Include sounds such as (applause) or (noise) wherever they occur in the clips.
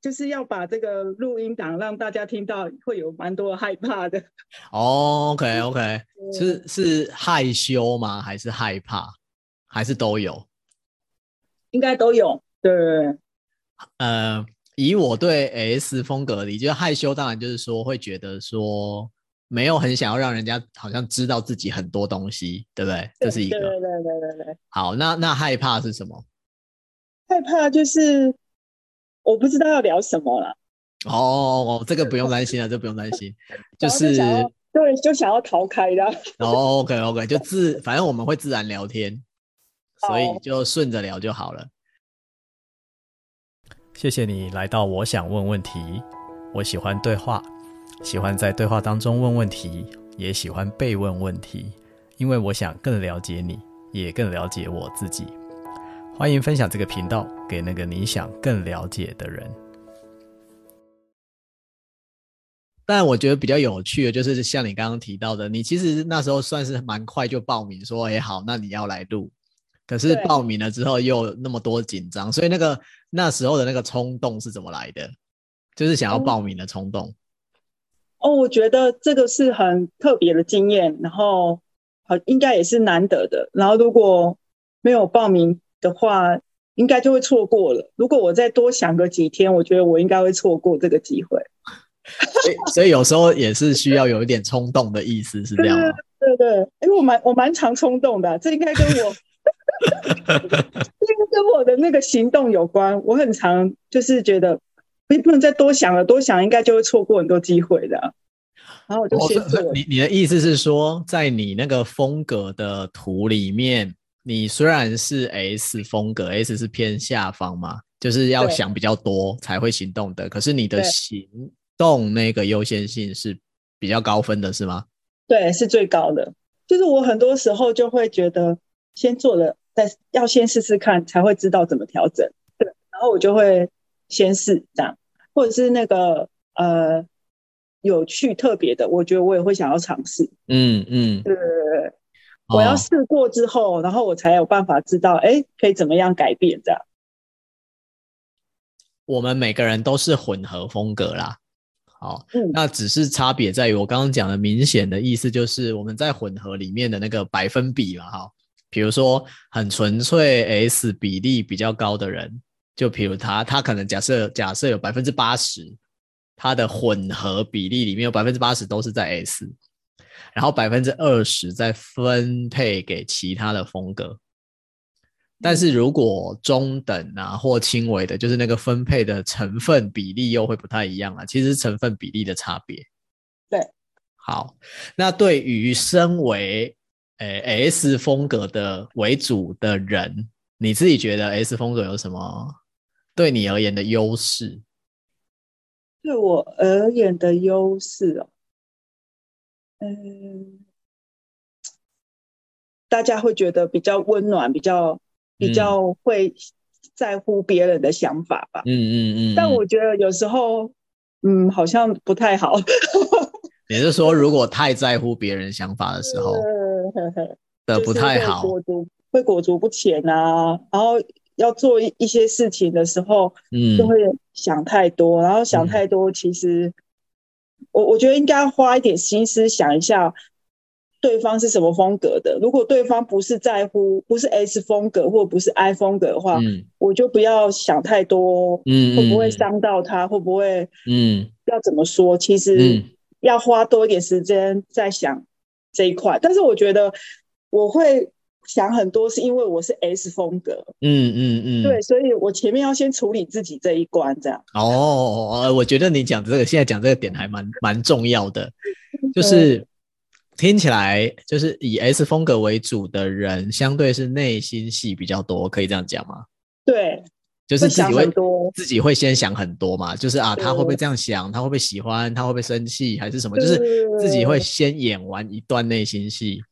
就是要把这个录音档让大家听到，会有蛮多害怕的。哦，OK (laughs) OK，是是害羞吗？还是害怕？还是都有？应该都有。对，呃，以我对 S 风格的理解，害羞当然就是说会觉得说没有很想要让人家好像知道自己很多东西，对不对？这是一个。对对对对对对。好，那那害怕是什么？害怕就是。我不知道要聊什么了。哦，这个不用担心了，这不用担心，就是对，就想要逃开的。哦，OK OK，就自，反正我们会自然聊天，所以就顺着聊就好了。谢谢你来到我想问问题，我喜欢对话，喜欢在对话当中问问题，也喜欢被问问题，因为我想更了解你，也更了解我自己。欢迎分享这个频道给那个你想更了解的人。但我觉得比较有趣的，就是像你刚刚提到的，你其实那时候算是蛮快就报名说，哎，好，那你要来录。可是报名了之后又那么多紧张，所以那个那时候的那个冲动是怎么来的？就是想要报名的冲动。哦，我觉得这个是很特别的经验，然后好应该也是难得的。然后如果没有报名。的话，应该就会错过了。如果我再多想个几天，我觉得我应该会错过这个机会。所以，所以有时候也是需要有一点冲动的意思，是这样吗？对对为我蛮我蛮常冲动的，这应该跟我，(laughs) 这个跟我的那个行动有关。我很常就是觉得，不不能再多想了，多想应该就会错过很多机会的。然后我就先做。你你的意思是说，在你那个风格的图里面？你虽然是 S 风格，S 是偏下方嘛，就是要想比较多才会行动的。可是你的行动那个优先性是比较高分的，是吗？对，是最高的。就是我很多时候就会觉得，先做了，但要先试试看，才会知道怎么调整。对，然后我就会先试这样，或者是那个呃有趣特别的，我觉得我也会想要尝试。嗯嗯，对对对。我要试过之后，哦，然后我才有办法知道，哎，可以怎么样改变这样。我们每个人都是混合风格啦，好，嗯，那只是差别在于我刚刚讲的明显的意思，就是我们在混合里面的那个百分比嘛，哈，比如说很纯粹 S 比例比较高的人，就比如他，他可能假设假设有百分之八十，他的混合比例里面有百分之八十都是在 S。然后百分之二十再分配给其他的风格，但是如果中等啊或轻微的，就是那个分配的成分比例又会不太一样啊。其实成分比例的差别。对，好，那对于身为诶 S 风格的为主的人，你自己觉得 S 风格有什么对你而言的优势？对我而言的优势哦。嗯，大家会觉得比较温暖，比较比较会在乎别人的想法吧。嗯嗯嗯。但我觉得有时候，嗯，好像不太好。(laughs) 也是说，如果太在乎别人想法的时候，的不太好，会裹足会裹足不前啊。然后要做一些事情的时候，嗯，就会想太多，然后想太多，其实。我我觉得应该花一点心思想一下，对方是什么风格的。如果对方不是在乎，不是 S 风格或不是 I 风格的话，嗯，我就不要想太多，嗯，会不会伤到他，会不会，嗯，要怎么说？其实要花多一点时间在想这一块。但是我觉得我会。想很多是因为我是 S 风格，嗯嗯嗯，对，所以我前面要先处理自己这一关，这样。哦，我觉得你讲这个，现在讲这个点还蛮蛮重要的，就是听起来就是以 S 风格为主的人，相对是内心戏比较多，可以这样讲吗？对，就是自己会，多自己会先想很多嘛，就是啊，他会不会这样想？他会不会喜欢？他会不会生气？还是什么？就是自己会先演完一段内心戏。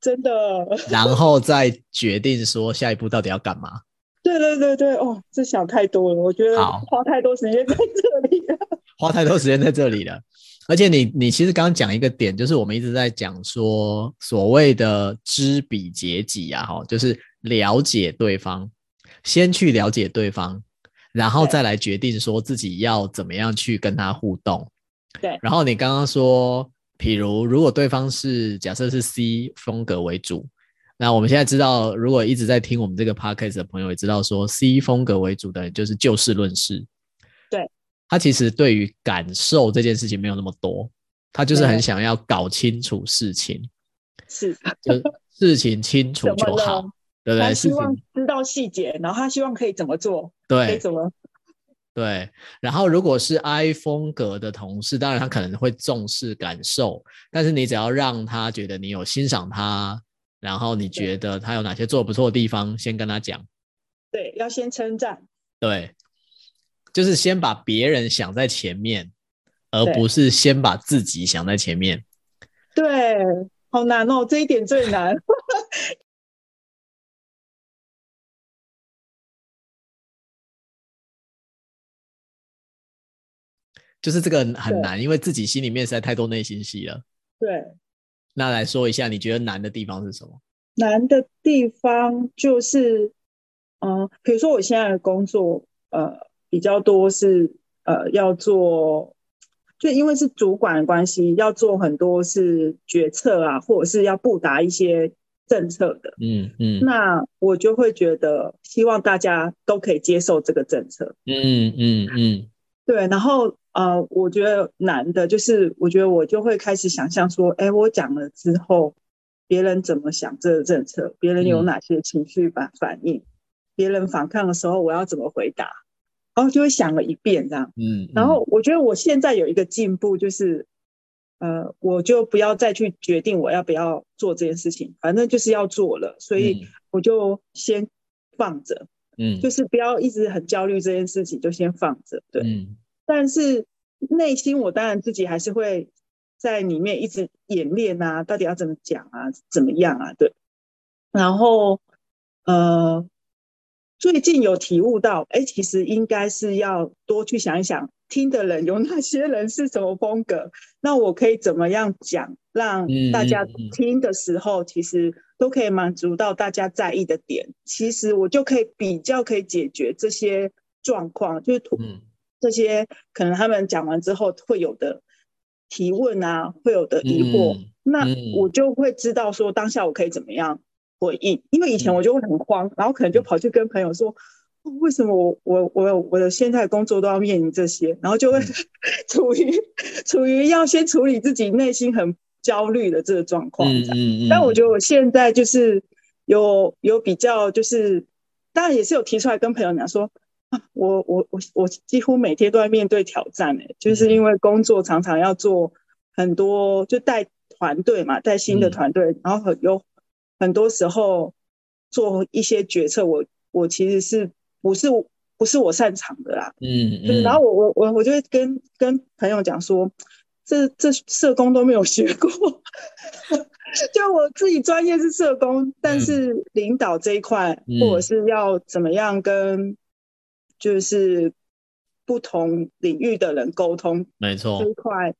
真的，(laughs) 然后再决定说下一步到底要干嘛？对对对对，哦，这想太多了，我觉得花太多时间在这里了，(laughs) 花太多时间在这里了。而且你你其实刚刚讲一个点，就是我们一直在讲说所谓的知彼解己啊，哈，就是了解对方，先去了解对方，然后再来决定说自己要怎么样去跟他互动。对。然后你刚刚说，譬如如果对方是假设是 C 风格为主，那我们现在知道，如果一直在听我们这个 podcast 的朋友也知道说，C 风格为主的人就是就事论事。对。他其实对于感受这件事情没有那么多，他就是很想要搞清楚事情。是。就事情清楚就好。对不对？他希望知道细节，然后他希望可以怎么做？对，可以怎么？对。然后如果是 I 风格的同事，当然他可能会重视感受，但是你只要让他觉得你有欣赏他，然后你觉得他有哪些做得不错的地方，先跟他讲。对，要先称赞。对，就是先把别人想在前面，而不是先把自己想在前面。对，好难哦，这一点最难。就是这个很难，因为自己心里面实在太多内心戏了。对，那来说一下，你觉得难的地方是什么？难的地方就是，嗯、呃，比如说我现在的工作，呃，比较多是呃要做，就因为是主管的关系，要做很多是决策啊，或者是要布达一些政策的。嗯嗯，那我就会觉得，希望大家都可以接受这个政策。嗯嗯嗯，对，然后。呃，我觉得难的就是，我觉得我就会开始想象说，哎，我讲了之后，别人怎么想这个政策？别人有哪些情绪反反应？嗯、别人反抗的时候，我要怎么回答？然后就会想了一遍这样。嗯。然后我觉得我现在有一个进步，就是，呃，我就不要再去决定我要不要做这件事情，反正就是要做了，所以我就先放着。嗯。就是不要一直很焦虑这件事情，就先放着。对。嗯。但是内心我当然自己还是会在里面一直演练啊，到底要怎么讲啊，怎么样啊？对。然后呃，最近有体悟到，哎，其实应该是要多去想一想，听的人有哪些人是什么风格，那我可以怎么样讲，让大家听的时候，其实都可以满足到大家在意的点。其实我就可以比较可以解决这些状况，就是嗯。这些可能他们讲完之后会有的提问啊，会有的疑惑，嗯、那我就会知道说当下我可以怎么样回应。因为以前我就会很慌，然后可能就跑去跟朋友说：“哦、为什么我我我我的现在工作都要面临这些？”然后就会 (laughs) 处于处于要先处理自己内心很焦虑的这个状况。嗯嗯，但我觉得我现在就是有有比较，就是当然也是有提出来跟朋友讲说。(laughs) 我我我我几乎每天都在面对挑战，哎，就是因为工作常常要做很多，就带团队嘛，带新的团队，然后有很多时候做一些决策，我我其实是不是不是我擅长的啦，嗯嗯，然后我我我我就会跟跟朋友讲说，这这社工都没有学过，(laughs) 就我自己专业是社工，但是领导这一块，或者是要怎么样跟。就是不同领域的人沟通，没错，这一块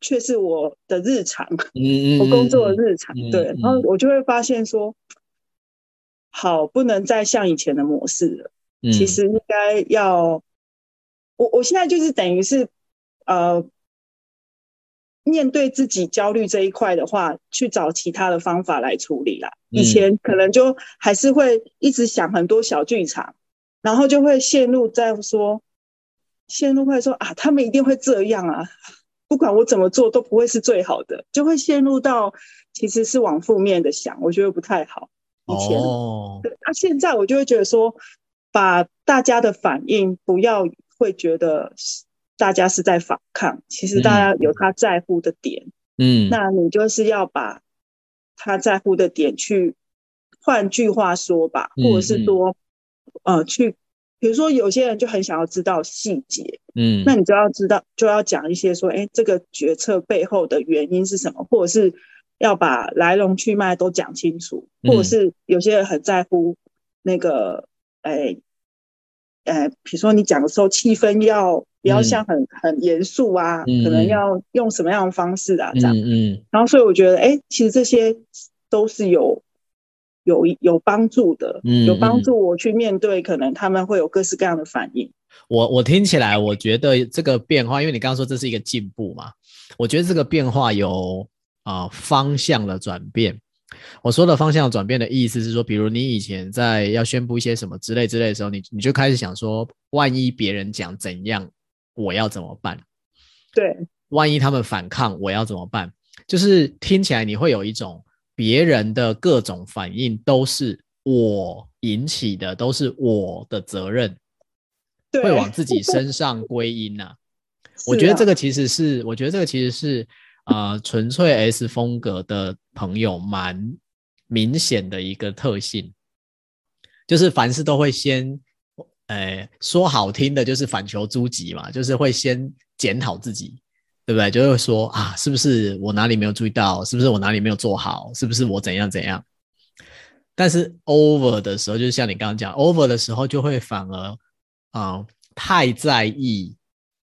却是我的日常，嗯，我工作的日常，嗯、对，然后我就会发现说，好，不能再像以前的模式了，嗯、其实应该要，我我现在就是等于是，呃，面对自己焦虑这一块的话，去找其他的方法来处理啦。嗯、以前可能就还是会一直想很多小剧场。然后就会陷入在说，陷入会说啊，他们一定会这样啊，不管我怎么做都不会是最好的，就会陷入到其实是往负面的想，我觉得不太好。以前，哦，对，那现在我就会觉得说，把大家的反应不要会觉得大家是在反抗，其实大家有他在乎的点，嗯，那你就是要把他在乎的点去，换句话说吧，或者是说。嗯呃，去，比如说有些人就很想要知道细节，嗯，那你就要知道，就要讲一些说，哎，这个决策背后的原因是什么，或者是要把来龙去脉都讲清楚，或者是有些人很在乎那个，哎，哎，比如说你讲的时候气氛要不要像很很严肃啊，嗯，可能要用什么样的方式啊，这样，嗯，嗯，然后所以我觉得，哎，其实这些都是有。有有帮助的，嗯有帮助我去面对可能他们会有各式各样的反应。我我听起来，我觉得这个变化，因为你刚刚说这是一个进步嘛，我觉得这个变化有啊、呃、方向的转变。我说的方向转变的意思是说，比如你以前在要宣布一些什么之类之类的时候，你你就开始想说，万一别人讲怎样，我要怎么办？对，万一他们反抗，我要怎么办？就是听起来你会有一种别人的各种反应都是我引起的，都是我的责任。会往自己身上归因呐、啊，(laughs) 我觉得这个其实是，我觉得这个其实是，呃，纯粹 S 风格的朋友蛮明显的一个特性，就是凡事都会先，呃，说好听的就是反求诸己嘛，就是会先检讨自己，对不对？就会说啊，是不是我哪里没有注意到？是不是我哪里没有做好？是不是我怎样怎样？但是 over 的时候，就是像你刚刚讲，over 的时候就会反而。啊、嗯，太在意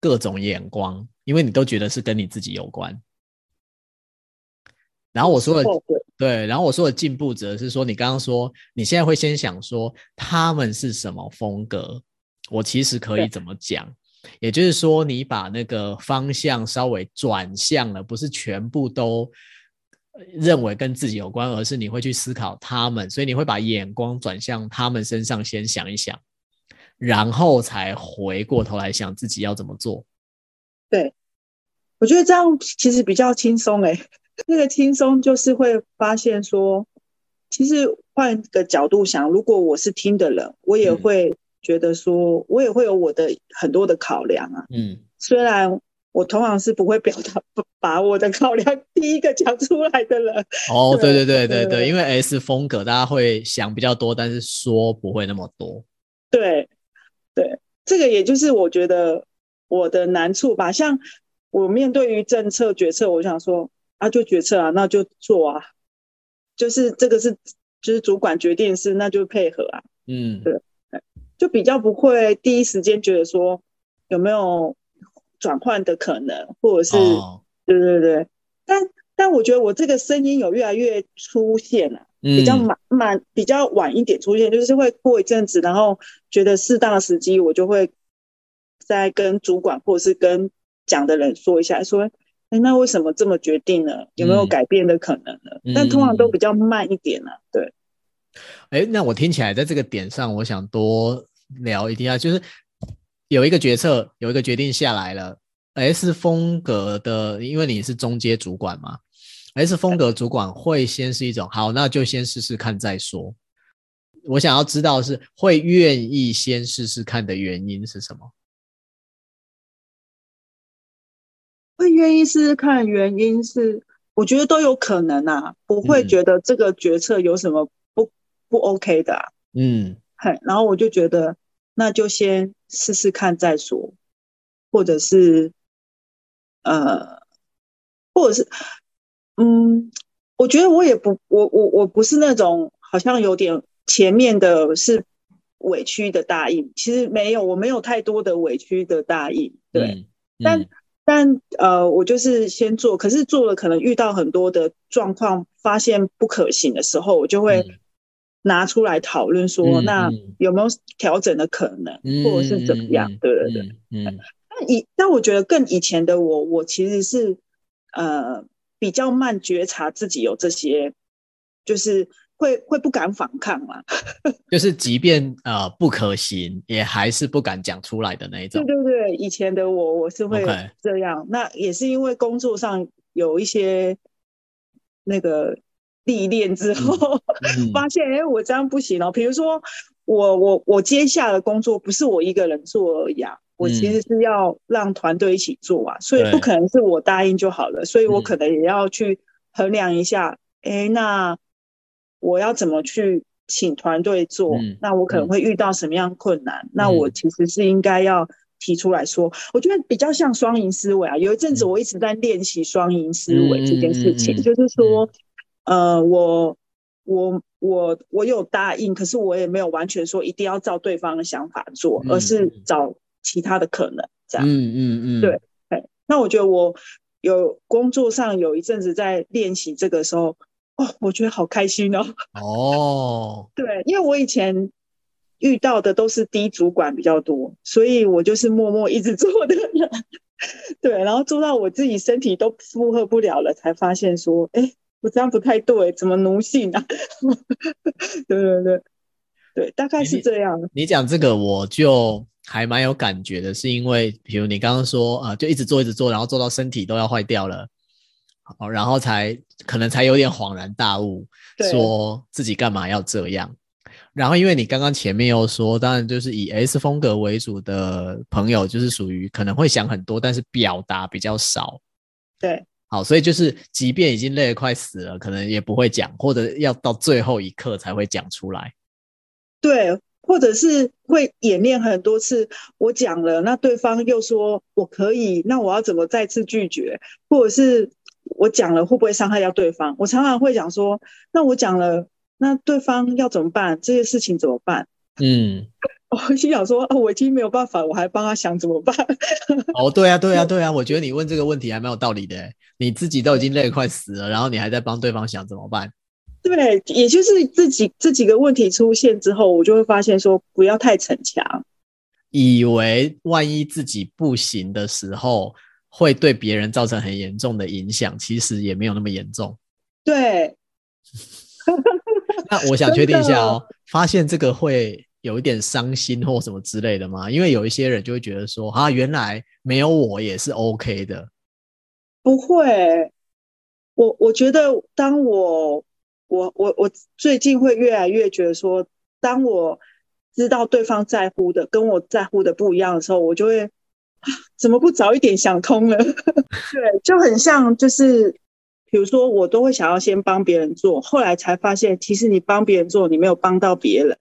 各种眼光，因为你都觉得是跟你自己有关。然后我说的对，然后我说的进步则是说，你刚刚说你现在会先想说他们是什么风格，我其实可以怎么讲？也就是说，你把那个方向稍微转向了，不是全部都认为跟自己有关，而是你会去思考他们，所以你会把眼光转向他们身上，先想一想。然后才回过头来想自己要怎么做。对，我觉得这样其实比较轻松诶。(laughs) 那个轻松就是会发现说，其实换个角度想，如果我是听的人，我也会觉得说，嗯、我也会有我的很多的考量啊。嗯，虽然我通常是不会表达，把我的考量第一个讲出来的人。哦，对对对对对，因为 S 风格大家会想比较多，但是说不会那么多。对。对，这个也就是我觉得我的难处吧。像我面对于政策决策，我想说啊，就决策啊，那就做啊，就是这个是就是主管决定是，那就配合啊。嗯，对，就比较不会第一时间觉得说有没有转换的可能，或者是、哦、对对对。但但我觉得我这个声音有越来越出现了。比较慢慢，比较晚一点出现，就是会过一阵子，然后觉得适当的时机，我就会再跟主管或者是跟讲的人说一下，说，哎，那为什么这么决定呢？有没有改变的可能呢？嗯、但通常都比较慢一点呢、啊。对。哎，那我听起来在这个点上，我想多聊一下，就是有一个决策，有一个决定下来了，S 风格的，因为你是中阶主管嘛。S 风格主管会先是一种好，那就先试试看再说。我想要知道是会愿意先试试看的原因是什么？会愿意试试看的原因是，我觉得都有可能啊，不会觉得这个决策有什么不不 OK 的啊。嗯，嘿，然后我就觉得那就先试试看再说，或者是呃，或者是。嗯，我觉得我也不，我我我不是那种好像有点前面的是委屈的答应，其实没有，我没有太多的委屈的答应，对，嗯嗯、但但呃，我就是先做，可是做了可能遇到很多的状况，发现不可行的时候，我就会拿出来讨论说，嗯、那有没有调整的可能，嗯、或者是怎么样？嗯、对对对，嗯，嗯但以那我觉得更以前的我，我其实是呃。比较慢觉察自己有这些，就是会会不敢反抗嘛，(laughs) 就是即便呃不可行，也还是不敢讲出来的那一种。对对对，以前的我我是会这样.那也是因为工作上有一些那个历练之后，发现哎我这样不行哦。比如说我我我接下的工作不是我一个人做而已啊。我其实是要让团队一起做啊，所以不可能是我答应就好了，所以我可能也要去衡量一下，哎，那我要怎么去请团队做？那我可能会遇到什么样困难？那我其实是应该要提出来说，我觉得比较像双赢思维啊。有一阵子我一直在练习双赢思维这件事情，就是说，呃，我我我我有答应，可是我也没有完全说一定要照对方的想法做，而是找。其他的可能，这样，嗯嗯嗯，对，那我觉得我有工作上有一阵子在练习这个时候，哦，我觉得好开心哦。哦，(laughs) 对，因为我以前遇到的都是低主管比较多，所以我就是默默一直做的人，(laughs) 对，然后做到我自己身体都负荷不了了，才发现说，哎，我这样不太对，怎么奴性啊？(laughs) 对对对，对，大概是这样。你，你讲这个我就还蛮有感觉的，是因为比如你刚刚说啊、呃，就一直做一直做，然后做到身体都要坏掉了，好，然后才可能才有点恍然大悟，说自己干嘛要这样。然后，因为你刚刚前面又说，当然就是以 S 风格为主的朋友，就是属于可能会想很多，但是表达比较少。对，好，所以就是即便已经累得快死了，可能也不会讲，或者要到最后一刻才会讲出来。对，或者是会演练很多次，我讲了，那对方又说我可以，那我要怎么再次拒绝？或者是我讲了会不会伤害到对方？我常常会讲说，那我讲了。那对方要怎么办？这些事情怎么办？嗯，我心想说，哦，我已经没有办法，我还帮他想怎么办？(laughs) 哦，对啊，对啊，对啊，我觉得你问这个问题还蛮有道理的。你自己都已经累得快死了，然后你还在帮对方想怎么办？对，也就是自己这几个问题出现之后，我就会发现说，不要太逞强，以为万一自己不行的时候，会对别人造成很严重的影响，其实也没有那么严重。对。(laughs) 那我想确定一下哦，(laughs) 发现这个会有一点伤心或什么之类的吗？因为有一些人就会觉得说，啊，原来没有我也是 OK 的。不会，我我觉得，当我我我我最近会越来越觉得说，当我知道对方在乎的跟我在乎的不一样的时候，我就会，啊，怎么不早一点想通了？(laughs) 对，就很像就是。比如说，我都会想要先帮别人做，后来才发现，其实你帮别人做，你没有帮到别人，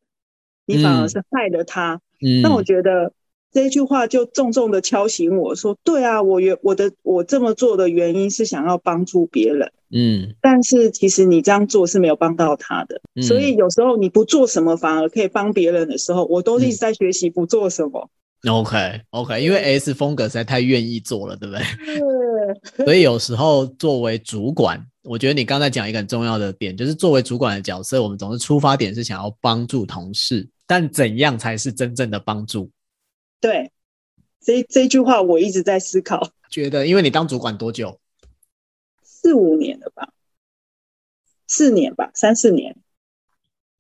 你反而是害了他。嗯，那我觉得这句话就重重的敲醒我说：对啊，我原我的我这么做的原因是想要帮助别人，嗯，但是其实你这样做是没有帮到他的。嗯，所以有时候你不做什么，反而可以帮别人的时候，我都一直在学习不做什么。OK OK，因为 S 风格实在太愿意做了，对不 (laughs) 对？所以有时候作为主管，我觉得你刚才讲一个很重要的点，就是作为主管的角色，我们总是出发点是想要帮助同事，但怎样才是真正的帮助？对，这这句话我一直在思考。觉得，因为你当主管多久？四五年了吧？四年吧，三四年。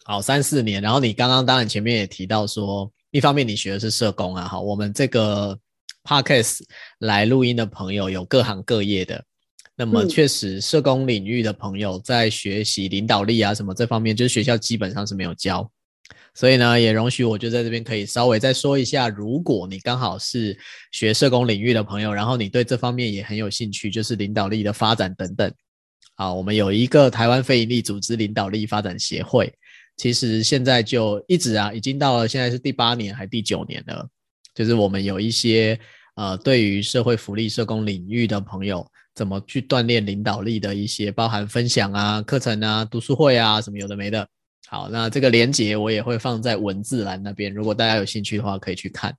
好，三四年。然后你刚刚当然前面也提到说，一方面你学的是社工啊，好，我们这个。Podcast 来录音的朋友有各行各业的，那么确实社工领域的朋友在学习领导力啊什么这方面，就是学校基本上是没有教，所以呢，也容许我就在这边可以稍微再说一下，如果你刚好是学社工领域的朋友，然后你对这方面也很有兴趣，就是领导力的发展等等，啊，我们有一个台湾非营利组织领导力发展协会，其实现在就一直啊，已经到了现在是第八年还第九年了。就是我们有一些呃，对于社会福利社工领域的朋友，怎么去锻炼领导力的一些，包含分享啊、课程啊、读书会啊什么有的没的。好，那这个连接我也会放在文字栏那边，如果大家有兴趣的话，可以去看。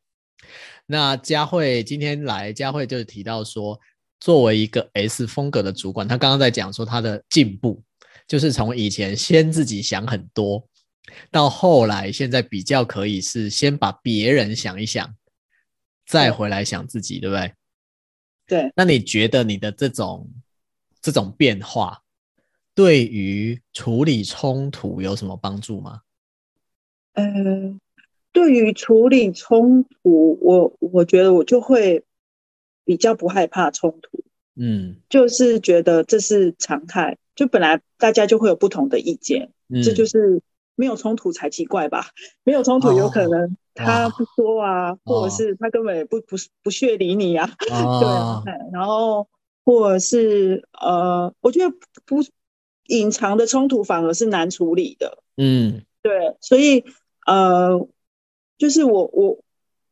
那佳慧今天来，佳慧就提到说，作为一个 S 风格的主管，他刚刚在讲说他的进步，就是从以前先自己想很多，到后来现在比较可以是先把别人想一想。再回来想自己，对不对？对。那你觉得你的这种这种变化，对于处理冲突有什么帮助吗？嗯、呃，对于处理冲突，我我觉得我就会比较不害怕冲突。嗯，就是觉得这是常态，就本来大家就会有不同的意见，嗯、这就是没有冲突才奇怪吧？没有冲突有可能、哦。他不说啊，或者是他根本也不不不屑理你啊，哦、对，然后或者是呃，我觉得不隐藏的冲突反而是难处理的，嗯，对，所以呃，就是我我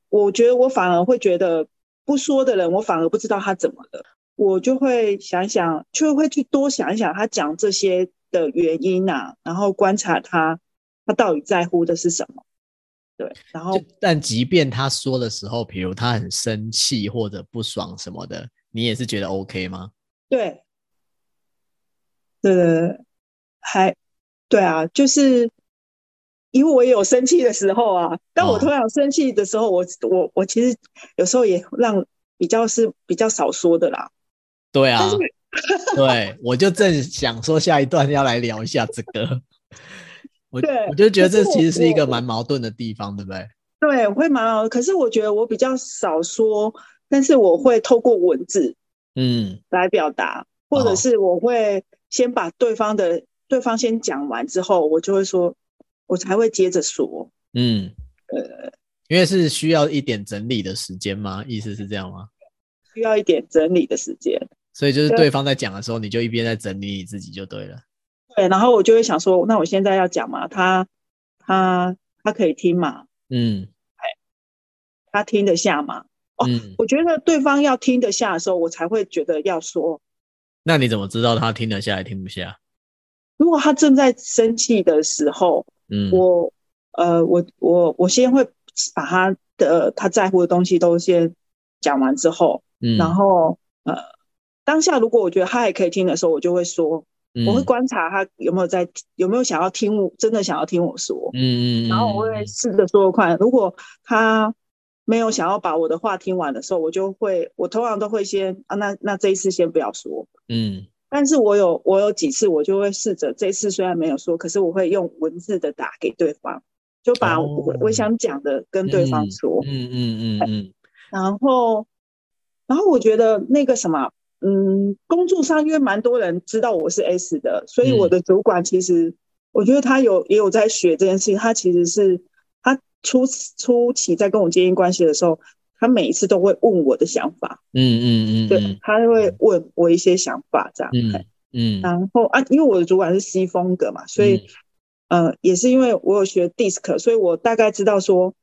我觉得我反而会觉得不说的人，我反而不知道他怎么了，我就会想想，就会去多想一想他讲这些的原因啊，然后观察他他到底在乎的是什么。对，然后但即便他说的时候，比如他很生气或者不爽什么的，你也是觉得 OK 吗？对，对，还对啊，就是因为我也有生气的时候啊，但我通常生气的时候，我我我其实有时候也让比较是比较少说的啦。对啊，对，我就正想说下一段要来聊一下这个。(laughs) 我对我就觉得这其实是一个蛮矛盾的地方，对不对？对，我会蛮矛，可是我觉得我比较少说，但是我会透过文字，嗯，来表达，或者是我会先把对方的、哦、对方先讲完之后，我就会说。我才会接着说，嗯，呃，因为是需要一点整理的时间吗？意思是这样吗？需要一点整理的时间，所以就是对方在讲的时候，你就一边在整理你自己就对了。对，然后我就会想说，那我现在要讲嘛，他他他可以听嘛？嗯，他听得下吗？哦，嗯，我觉得对方要听得下的时候，我才会觉得要说。那你怎么知道他听得下还听不下？如果他正在生气的时候。嗯，我呃，我我我先会把他的他在乎的东西都先讲完之后，嗯，然后呃，当下如果我觉得他还可以听的时候，我就会说，嗯，我会观察他有没有在有没有想要听我，真的想要听我说，嗯嗯，然后我会试着说快。如果他没有想要把我的话听完的时候，我就会，我通常都会先啊，那那这一次先不要说，嗯。但是我有我有几次我就会试着，这次虽然没有说，可是我会用文字的打给对方，就把我我想讲的跟对方说，嗯嗯嗯嗯，(laughs) 然后然后我觉得那个什么，嗯，工作上因为蛮多人知道我是 S 的，所以我的主管其实我觉得他有也有在学这件事情，他其实是他初初期在跟我建立关系的时候。他每一次都会问我的想法，嗯嗯嗯，对，他会问我一些想法，这样，嗯嗯，然后啊，因为我的主管是 C 风格嘛，所以，呃，也是因为我有学 DISC，所以我大概知道说，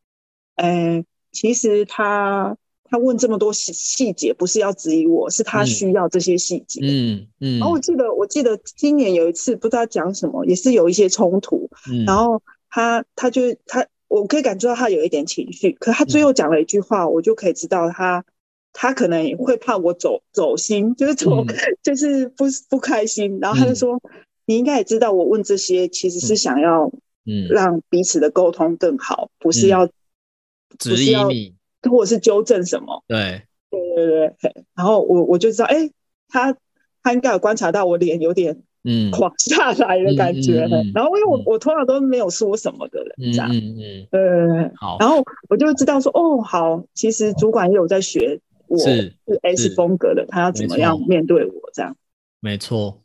呃，其实他他问这么多细细节，不是要质疑我，是他需要这些细节，嗯嗯。然后我记得，我记得今年有一次不知道讲什么，也是有一些冲突，然后他他就他。我可以感觉到他有一点情绪，可他最后讲了一句话，嗯、我就可以知道他，他可能会怕我走走心，就是走，嗯、(laughs) 就是不不开心。然后他就说：“嗯、你应该也知道，我问这些其实是想要，嗯，让彼此的沟通更好，嗯、不是要质疑你，或者是纠正什么。对”对对对对。然后我我就知道，哎、欸，他他应该有观察到我脸有点。嗯，垮下来的感觉。嗯嗯嗯、然后因为我、嗯、我通常都没有说什么的人，这样，嗯嗯，嗯好。然后我就知道说，哦，好，其实主管也有在学我是 S 风格的，他要怎么样面对我这样。没错，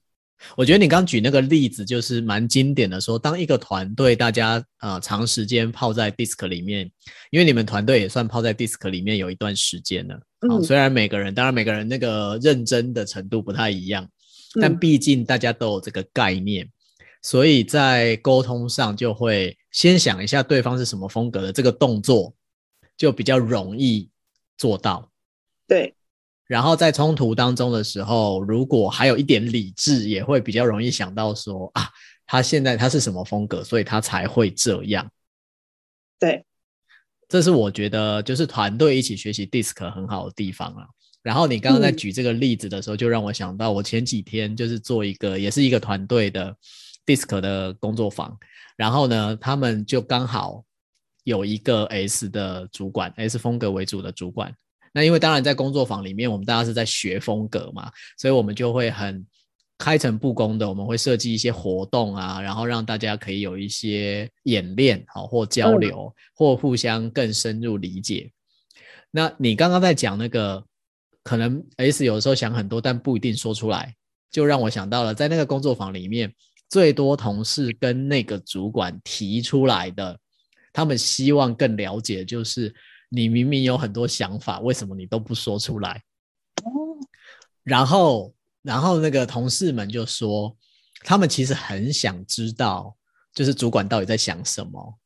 我觉得你刚举那个例子就是蛮经典的说，说当一个团队大家啊、呃、长时间泡在 DISC 里面，因为你们团队也算泡在 DISC 里面有一段时间了。好，虽然每个人，当然每个人那个认真的程度不太一样。但毕竟大家都有这个概念，嗯、所以在沟通上就会先想一下对方是什么风格的，这个动作就比较容易做到。对，然后在冲突当中的时候，如果还有一点理智，也会比较容易想到说啊，他现在他是什么风格，所以他才会这样。对，这是我觉得就是团队一起学习 DISC 很好的地方啊。然后你刚刚在举这个例子的时候，就让我想到我前几天就是做一个，也是一个团队的 DISC 的工作坊。然后呢，他们就刚好有一个 S 的主管，S 风格为主的主管。那因为当然在工作坊里面，我们大家是在学风格嘛，所以我们就会很开诚布公的，我们会设计一些活动啊，然后让大家可以有一些演练，好或交流，或互相更深入理解。那你刚刚在讲那个。可能 S 有的时候想很多，但不一定说出来，就让我想到了在那个工作坊里面，最多同事跟那个主管提出来的，他们希望更了解，就是你明明有很多想法，为什么你都不说出来？然后，然后那个同事们就说，他们其实很想知道，就是主管到底在想什么，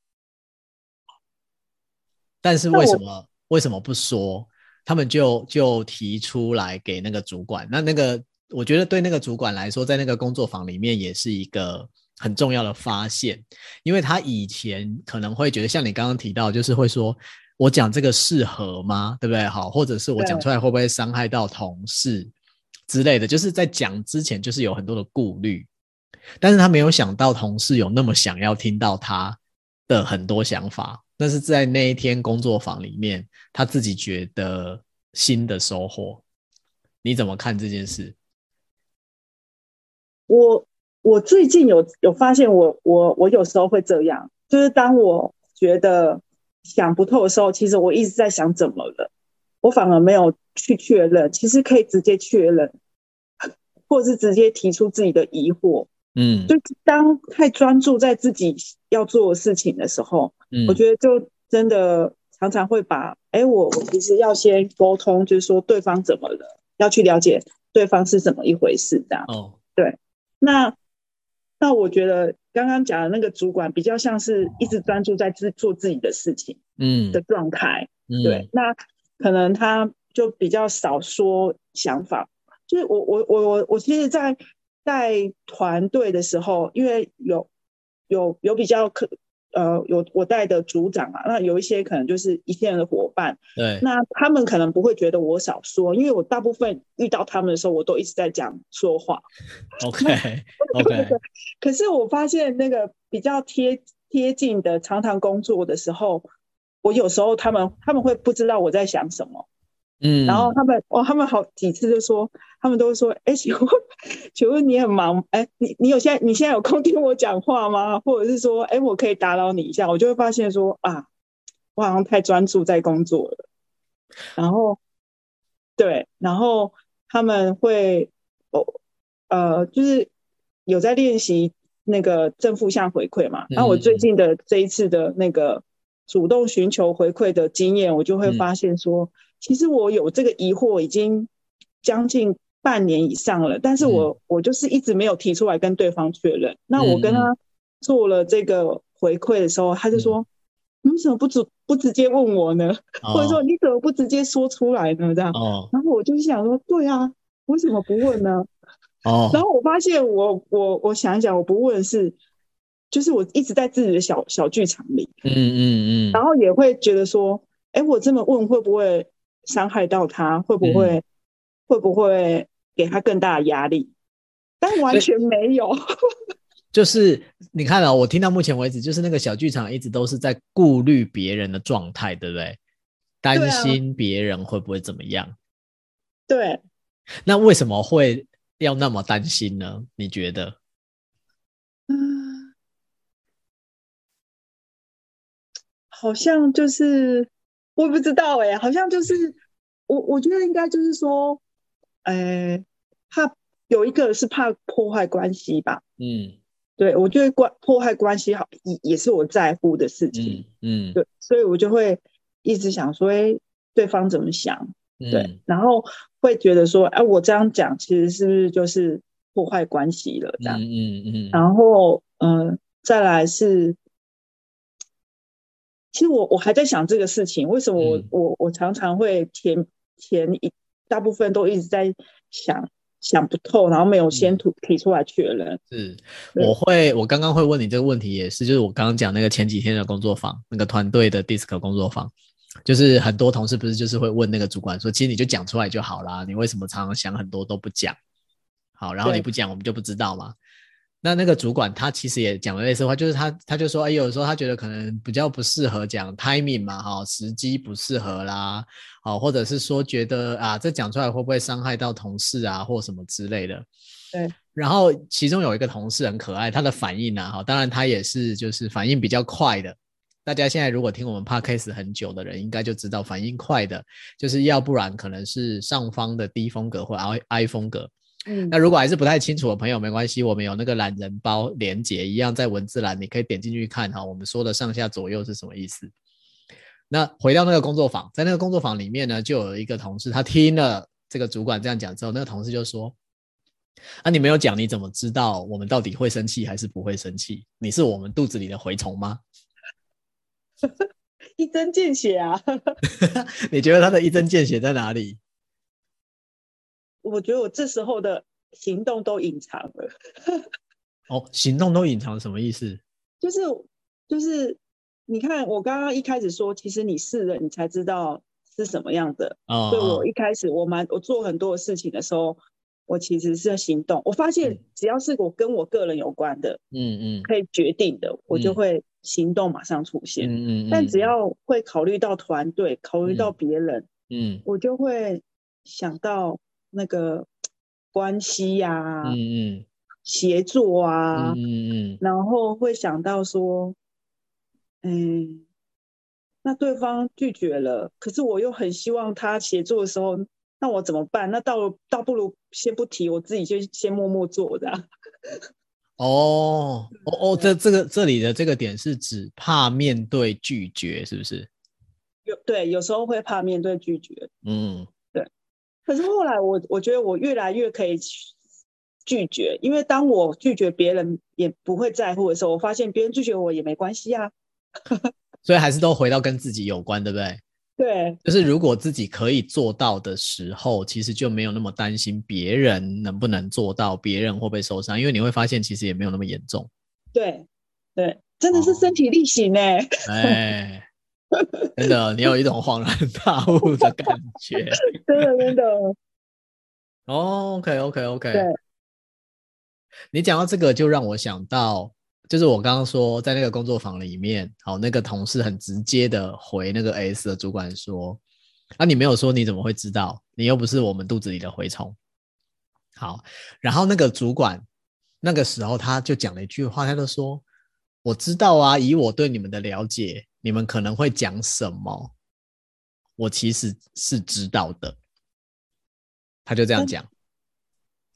但是为什么为什么不说？他们就就提出来给那个主管，那那个我觉得对那个主管来说，在那个工作坊里面也是一个很重要的发现，因为他以前可能会觉得像你刚刚提到，就是会说我讲这个适合吗？对不对？好，或者是我讲出来会不会伤害到同事？之类的，就是在讲之前就是有很多的顾虑，但是他没有想到同事有那么想要听到他的很多想法，那是在那一天工作坊里面他自己觉得新的收获。你怎么看这件事？我我最近有有发现我，我我有时候会这样，就是当我觉得想不透的时候，其实我一直在想怎么了，我反而没有去确认，其实可以直接确认，或是直接提出自己的疑惑。嗯，就当太专注在自己要做的事情的时候，嗯，我觉得就真的常常会把，哎，我我其实要先沟通，就是说对方怎么了，要去了解对方是怎么一回事，这样。哦，对。那那我觉得刚刚讲的那个主管比较像是一直专注在自做自己的事情，嗯的状态，嗯，对。那可能他就比较少说想法，就是我我我我我其实，在带团队的时候，因为有有有比较可。呃，有我带的组长啊，那有一些可能就是一线的伙伴，对，那他们可能不会觉得我少说，因为我大部分遇到他们的时候，我都一直在讲说话。Okay, (laughs) okay. (laughs) 可是我发现那个比较贴贴近的常常工作的时候，我有时候他们他们会不知道我在想什么。嗯，然后他们哦，他们好几次就说，他们都会说，哎，请问，请问你很忙？哎，你你有现在你现在有空听我讲话吗？或者是说，哎，我可以打扰你一下？我就会发现说，啊，我好像太专注在工作了。然后，对，然后他们会哦，呃，就是有在练习那个正负向回馈嘛。那、嗯、我最近的这一次的那个主动寻求回馈的经验，我就会发现说。嗯其实我有这个疑惑已经将近半年以上了，但是我、嗯、我就是一直没有提出来跟对方确认。那我跟他做了这个回馈的时候，嗯、他就说：“你为什么不直不直接问我呢？哦、(laughs) 或者说你怎么不直接说出来呢？”这样。哦、然后我就想说：“对啊，为什么不问呢？”哦。然后我发现我我我想一想，我不问是，就是我一直在自己的小小剧场里。嗯嗯嗯。然后也会觉得说：“哎，我这么问会不会？”伤害到他会不会、嗯、会不会给他更大的压力？但完全没有。(laughs) 就是你看了、哦，我听到目前为止，就是那个小剧场一直都是在顾虑别人的状态，对不对？担心别人会不会怎么样？对。那为什么会要那么担心呢？你觉得？(sighs) 嗯，好像就是。我不知道哎、欸，好像就是我，我觉得应该就是说，哎、欸，怕有一个是怕破坏关系吧。嗯，对，我觉得关破坏关系好也也是我在乎的事情。嗯，嗯对，所以我就会一直想说，哎、欸，对方怎么想？嗯、对，然后会觉得说，哎、欸，我这样讲其实是不是就是破坏关系了？这样，嗯嗯，嗯然后嗯、呃，再来是。其实我我还在想这个事情，为什么我、嗯、我我常常会前前一大部分都一直在想想不透，然后没有先提提出来确认。是，我会我刚刚会问你这个问题，也是就是我刚刚讲那个前几天的工作坊，那个团队的 DISC 工作坊，就是很多同事不是就是会问那个主管说，其实你就讲出来就好啦，你为什么常常想很多都不讲？好，然后你不讲，我们就不知道嘛。那那个主管他其实也讲了类似的话，就是他他就说，哎，有时候他觉得可能比较不适合讲 timing 嘛，哈，时机不适合啦，好，或者是说觉得啊，这讲出来会不会伤害到同事啊，或什么之类的。对。然后其中有一个同事很可爱，他的反应啊，哈，当然他也是就是反应比较快的。大家现在如果听我们 podcast 很久的人，应该就知道反应快的，就是要不然可能是上方的低风格或 I I 风格。嗯，那如果还是不太清楚的朋友，没关系，我们有那个懒人包连接，一样在文字栏，你可以点进去看哈。我们说的上下左右是什么意思？那回到那个工作坊，在那个工作坊里面呢，就有一个同事，他听了这个主管这样讲之后，那个同事就说：“啊，你没有讲，你怎么知道我们到底会生气还是不会生气？你是我们肚子里的蛔虫吗？(laughs) ”一针见血啊！(laughs) 你觉得他的一针见血在哪里？我觉得我这时候的行动都隐藏了。(laughs) 哦，行动都隐藏什么意思？就是就是，你看我刚刚一开始说，其实你试了，你才知道是什么样的。哦，所以我一开始我蛮我做很多的事情的时候，我其实是在行动。我发现只要是我跟我个人有关的，嗯嗯，可以决定的，我就会行动马上出现。嗯嗯，嗯。但只要会考虑到团队，考虑到别人，嗯，我就会想到那个关系呀、啊，嗯嗯，协作啊，嗯嗯，然后会想到说，嗯，那对方拒绝了，可是我又很希望他协作的时候。那我怎么办？那倒倒不如先不提，我自己就先默默做的。(laughs) 哦哦哦，这这个这里的这个点是指怕面对拒绝，是不是？有对，有时候会怕面对拒绝。嗯，对。可是后来我我觉得我越来越可以拒绝，因为当我拒绝别人也不会在乎的时候，我发现别人拒绝我也没关系啊。(laughs) 所以还是都回到跟自己有关，对不对？对，就是如果自己可以做到的时候，其实就没有那么担心别人能不能做到，别人会不会受伤，因为你会发现其实也没有那么严重。对，对，真的是身体力行哎、欸，哎，(laughs) 真的，你有一种恍然大悟的感觉，(laughs) 真的真的。哦，OK，OK，OK。对，你讲到这个，就让我想到。就是我刚刚说，在那个工作坊里面，好，那个同事很直接的回那个 S 的主管说：“啊，你没有说，你怎么会知道？你又不是我们肚子里的蛔虫。”好，然后那个主管那个时候他就讲了一句话，他就说：“我知道啊，以我对你们的了解，你们可能会讲什么，我其实是知道的。”他就这样讲。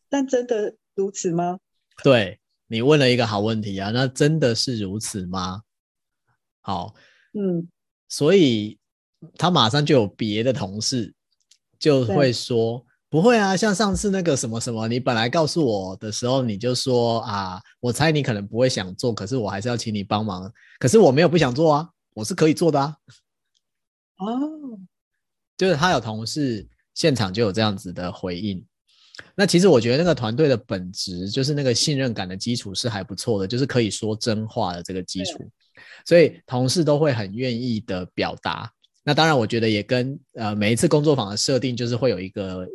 但，真的如此吗？对。你问了一个好问题啊，那真的是如此吗？好，嗯，所以他马上就有别的同事就会说，不会啊，像上次那个什么什么，你本来告诉我的时候，你就说啊，我猜你可能不会想做，可是我还是要请你帮忙，可是我没有不想做啊，我是可以做的啊。哦，就是他有同事现场就有这样子的回应。那其实我觉得那个团队的本质就是那个信任感的基础是还不错的，就是可以说真话的这个基础，所以同事都会很愿意的表达。那当然，我觉得也跟呃每一次工作坊的设定就是会有一个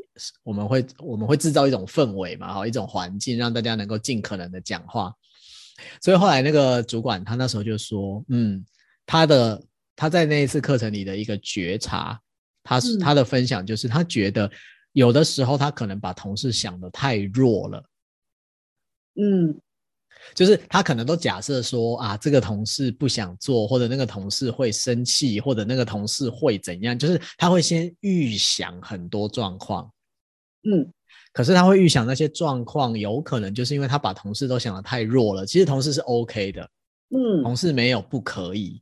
我们会我们会制造一种氛围嘛，哈，一种环境让大家能够尽可能的讲话。所以后来那个主管他那时候就说，嗯，他的他在那一次课程里的一个觉察，他是他的分享就是他觉得。有的时候，他可能把同事想的太弱了，嗯，就是他可能都假设说啊，这个同事不想做，或者那个同事会生气，或者那个同事会怎样，就是他会先预想很多状况，嗯，可是他会预想那些状况，有可能就是因为他把同事都想得太弱了，其实同事是 OK 的，嗯，同事没有不可以。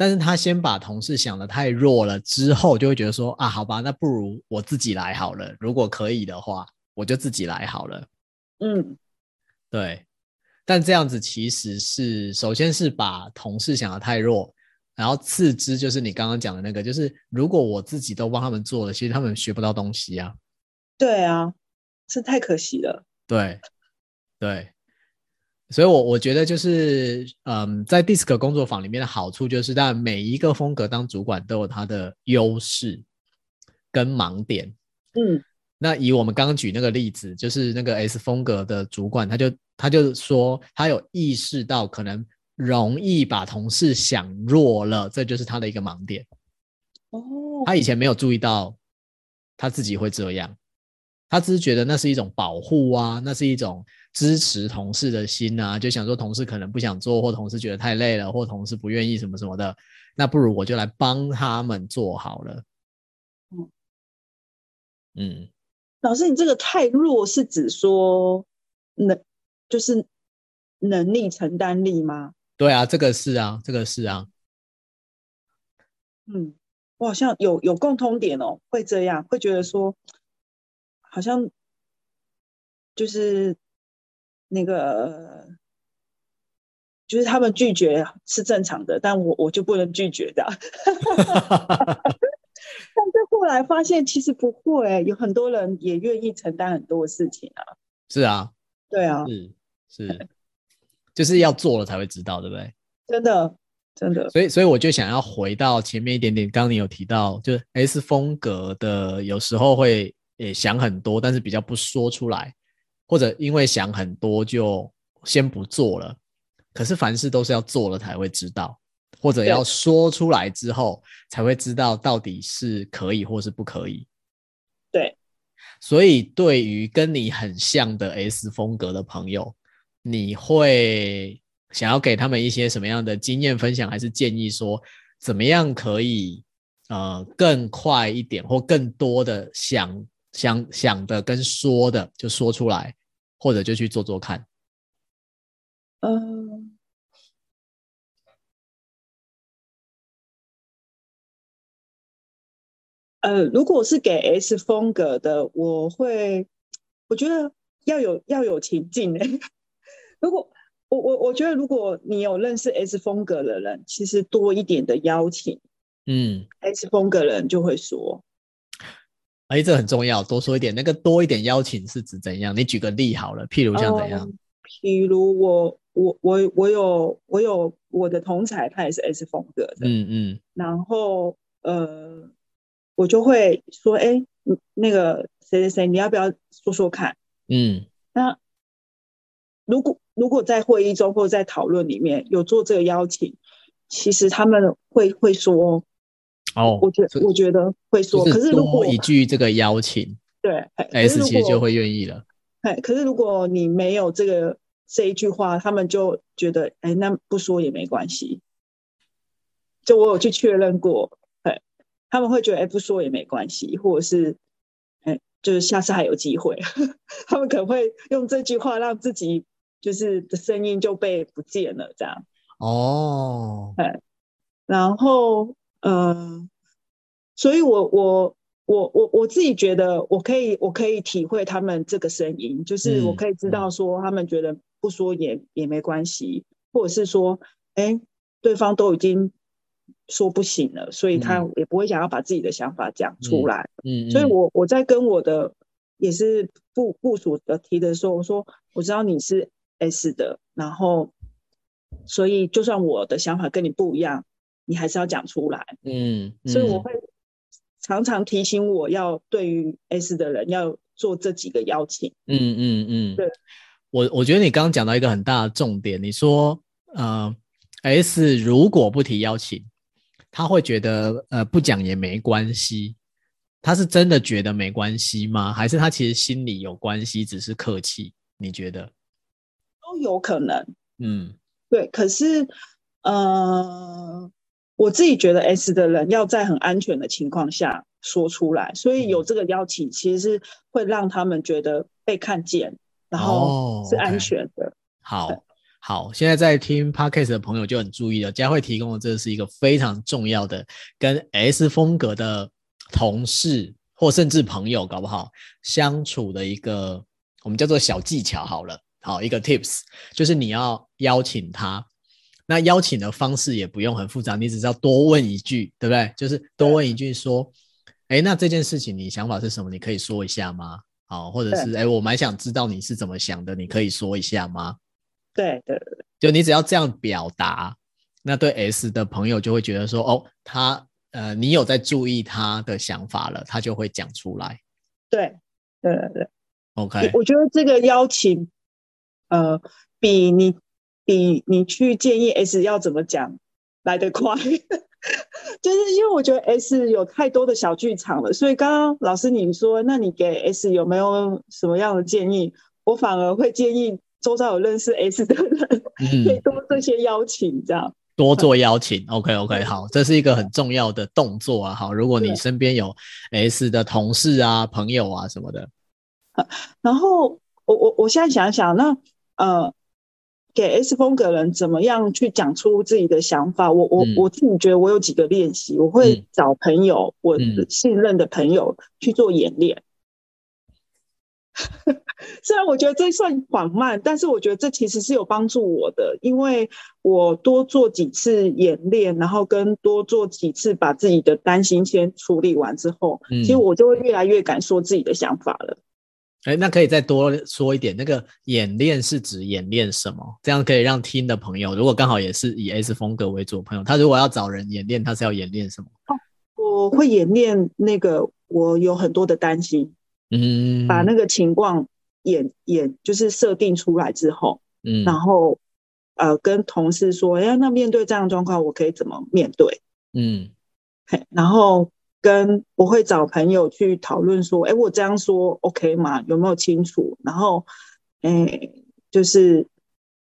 但是他先把同事想得太弱了，之后就会觉得说啊，好吧，那不如我自己来好了。如果可以的话，我就自己来好了。嗯，对。但这样子其实是，首先是把同事想得太弱，然后次之就是你刚刚讲的那个，就是如果我自己都帮他们做了，其实他们学不到东西啊。对啊，这太可惜了。对，对。所以我，我我觉得就是，嗯，在 DISC 工作坊里面的好处就是，但每一个风格当主管都有他的优势跟盲点。嗯，那以我们刚刚举那个例子，就是那个 S 风格的主管，他就他就说，他有意识到可能容易把同事想弱了，这就是他的一个盲点。哦，他以前没有注意到他自己会这样，他只是觉得那是一种保护啊，那是一种。支持同事的心啊，就想说同事可能不想做，或同事觉得太累了，或同事不愿意什么什么的，那不如我就来帮他们做好了。嗯嗯，老师，你这个太弱是指说能就是能力承担力吗？对啊，这个是啊，这个是啊。嗯，我好像有有共通点哦，会这样，会觉得说好像就是。那个就是他们拒绝是正常的，但我我就不能拒绝的。(laughs) 但是后来发现其实不会，有很多人也愿意承担很多事情啊。是啊，对啊，是是，就是要做了才会知道，对不对？真的真的。所以所以我就想要回到前面一点点，刚刚你有提到，就是 S 风格的有时候会也想很多，但是比较不说出来。或者因为想很多就先不做了，可是凡事都是要做了才会知道，或者要说出来之后才会知道到底是可以或是不可以。对，所以对于跟你很像的 S 风格的朋友，你会想要给他们一些什么样的经验分享，还是建议说怎么样可以呃更快一点，或更多的想想想的跟说的就说出来，或者就去做做看。嗯，呃，如果是给 S 风格的，我会我觉得要有要有情境诶。(laughs) 如果我我我觉得，如果你有认识 S 风格的人，其实多一点的邀请，嗯，S 风格的人就会说，哎，这很重要，多说一点。那个多一点邀请是指怎样？你举个例好了，譬如像怎样？嗯比如我我我我有我有我的同才，他也是 S 风格的，嗯嗯，然后呃，我就会说，哎、欸，那个谁谁谁，你要不要说说看？嗯，那如果如果在会议中或者在讨论里面有做这个邀请，其实他们会会说，哦，我觉得我觉得会说，可是如果一句这个邀请，对，S 其实就会愿意了。哎，可是如果你没有这个这一句话，他们就觉得，哎，那不说也没关系。就我有去确认过，哎，他们会觉得，哎，不说也没关系，或者是，哎，就是下次还有机会，(laughs) 他们可能会用这句话让自己就是的声音就被不见了，这样。哦，哎，然后，嗯、呃，所以我我。我我我自己觉得，我可以我可以体会他们这个声音，就是我可以知道说，他们觉得不说也、嗯、也没关系，或者是说，哎，对方都已经说不行了，所以他也不会想要把自己的想法讲出来。嗯，嗯，所以我我在跟我的也是部部署的提的时候，我说我知道你是 S 的，然后所以就算我的想法跟你不一样，你还是要讲出来。嗯，嗯，所以我会。常常提醒我要对于 S 的人要做这几个邀请。嗯嗯嗯，对，我我觉得你刚刚讲到一个很大的重点，你说呃 S 如果不提邀请，他会觉得呃不讲也没关系，他是真的觉得没关系吗？还是他其实心里有关系，只是客气？你觉得？都有可能。嗯，对，可是呃。我自己觉得 S 的人要在很安全的情况下说出来，所以有这个邀请，其实是会让他们觉得被看见，然后是安全的。Oh, okay. 好，好，现在在听 Podcast 的朋友就很注意了，佳慧提供的这是一个非常重要的跟 S 风格的同事或甚至朋友，搞不好相处的一个我们叫做小技巧。好了，好一个 Tips，就是你要邀请他。那邀请的方式也不用很复杂，你只是要多问一句，对不对？就是多问一句说，哎，那这件事情你想法是什么？你可以说一下吗？好，或者是哎，我蛮想知道你是怎么想的，你可以说一下吗？对对对，就你只要这样表达，那对 S 的朋友就会觉得说，哦，他呃，你有在注意他的想法了，他就会讲出来。对对对对，OK，我觉得这个邀请，呃，比你。比你去建议 S 要怎么讲来得快，(laughs) 就是因为我觉得 S 有太多的小剧场了，所以刚刚老师你说，那你给 S 有没有什么样的建议？我反而会建议周遭有认识 S 的人，嗯、(laughs) 可以多这些邀请，这样多做邀请。OK OK，好，这是一个很重要的动作啊。好，如果你身边有 S 的同事啊、朋友啊什么的，(laughs) 然后我我我现在想想，那呃。给 S 风格人怎么样去讲出自己的想法？我我、嗯、我自己觉得我有几个练习，我会找朋友，嗯、我信任的朋友去做演练。嗯、(laughs) 虽然我觉得这算缓慢，但是我觉得这其实是有帮助我的，因为我多做几次演练，然后跟多做几次把自己的担心先处理完之后，嗯、其实我就会越来越敢说自己的想法了。哎，那可以再多说一点，那个演练是指演练什么？这样可以让听的朋友，如果刚好也是以 S 风格为主的朋友，他如果要找人演练，他是要演练什么？哦，我会演练那个我有很多的担心，嗯，把那个情况演演就是设定出来之后，嗯，然后呃跟同事说，哎，那面对这样的状况，我可以怎么面对？嗯，嘿，然后跟我会找朋友去讨论说，哎，我这样说 OK 吗？有没有清楚？然后，哎，就是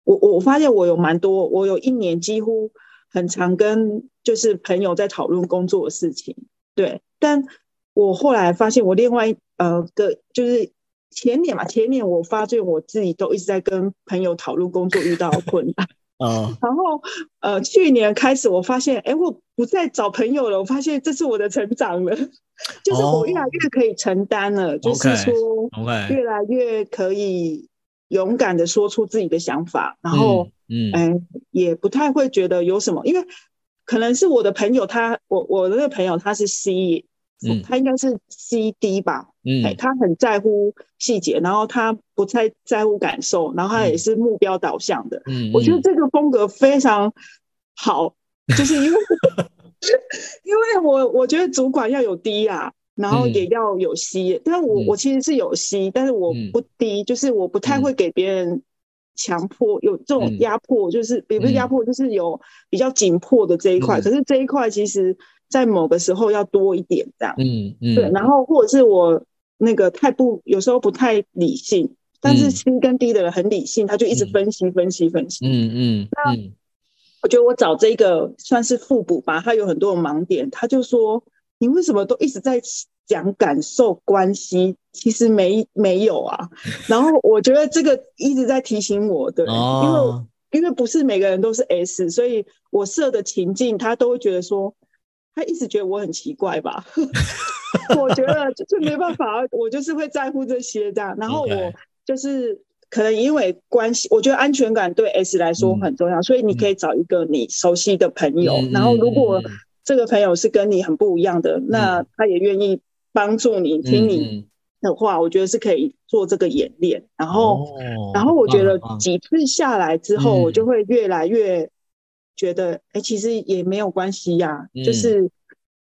我我发现我有蛮多，我有一年几乎很常跟就是朋友在讨论工作的事情，对，但我后来发现我另外呃个就是。前年嘛，前年我发现我自己都一直在跟朋友讨论工作遇到困难，哦，然后呃，去年开始我发现，哎，我不再找朋友了，我发现这是我的成长了，就是我越来越可以承担了，哦、就是说越来越可以勇敢的说出自己的想法，然后嗯，嗯，也不太会觉得有什么，因为可能是我的朋友他，我我的那个朋友他是 C。嗯、他应该是 CD 吧，嗯，他很在乎细节，然后他不太在乎感受，然后他也是目标导向的，嗯，我觉得这个风格非常好，嗯、就是因为 (laughs) 因为我我觉得主管要有 D 啊，然后也要有 C，、嗯、但我我其实是有 C，但是我不 D，、嗯、就是我不太会给别人强迫有这种压迫，就是也不是压迫，就是有比较紧迫的这一块，嗯、可是这一块其实。在某个时候要多一点这样，嗯嗯，对，然后或者是我那个太不，有时候不太理性，但是 C 跟 D 的人很理性，他就一直分析分析分析，嗯嗯，那我觉得我找这个算是互补吧，他有很多的盲点，他就说你为什么都一直在讲感受关系，其实没没有啊，(laughs) 然后我觉得这个一直在提醒我，对，因为因为不是每个人都是 S，所以我设的情境他都会觉得说。他一直觉得我很奇怪吧？(laughs) 我觉得就没办法，我就是会在乎这些这样。然后我就是可能因为关系，我觉得安全感对 S 来说很重要，嗯、所以你可以找一个你熟悉的朋友。嗯、然后如果这个朋友是跟你很不一样的，嗯、那他也愿意帮助你、听你的话，嗯、我觉得是可以做这个演练。然后，哦、然后我觉得几次下来之后，我就会越来越。觉得哎、欸，其实也没有关系呀、啊，嗯、就是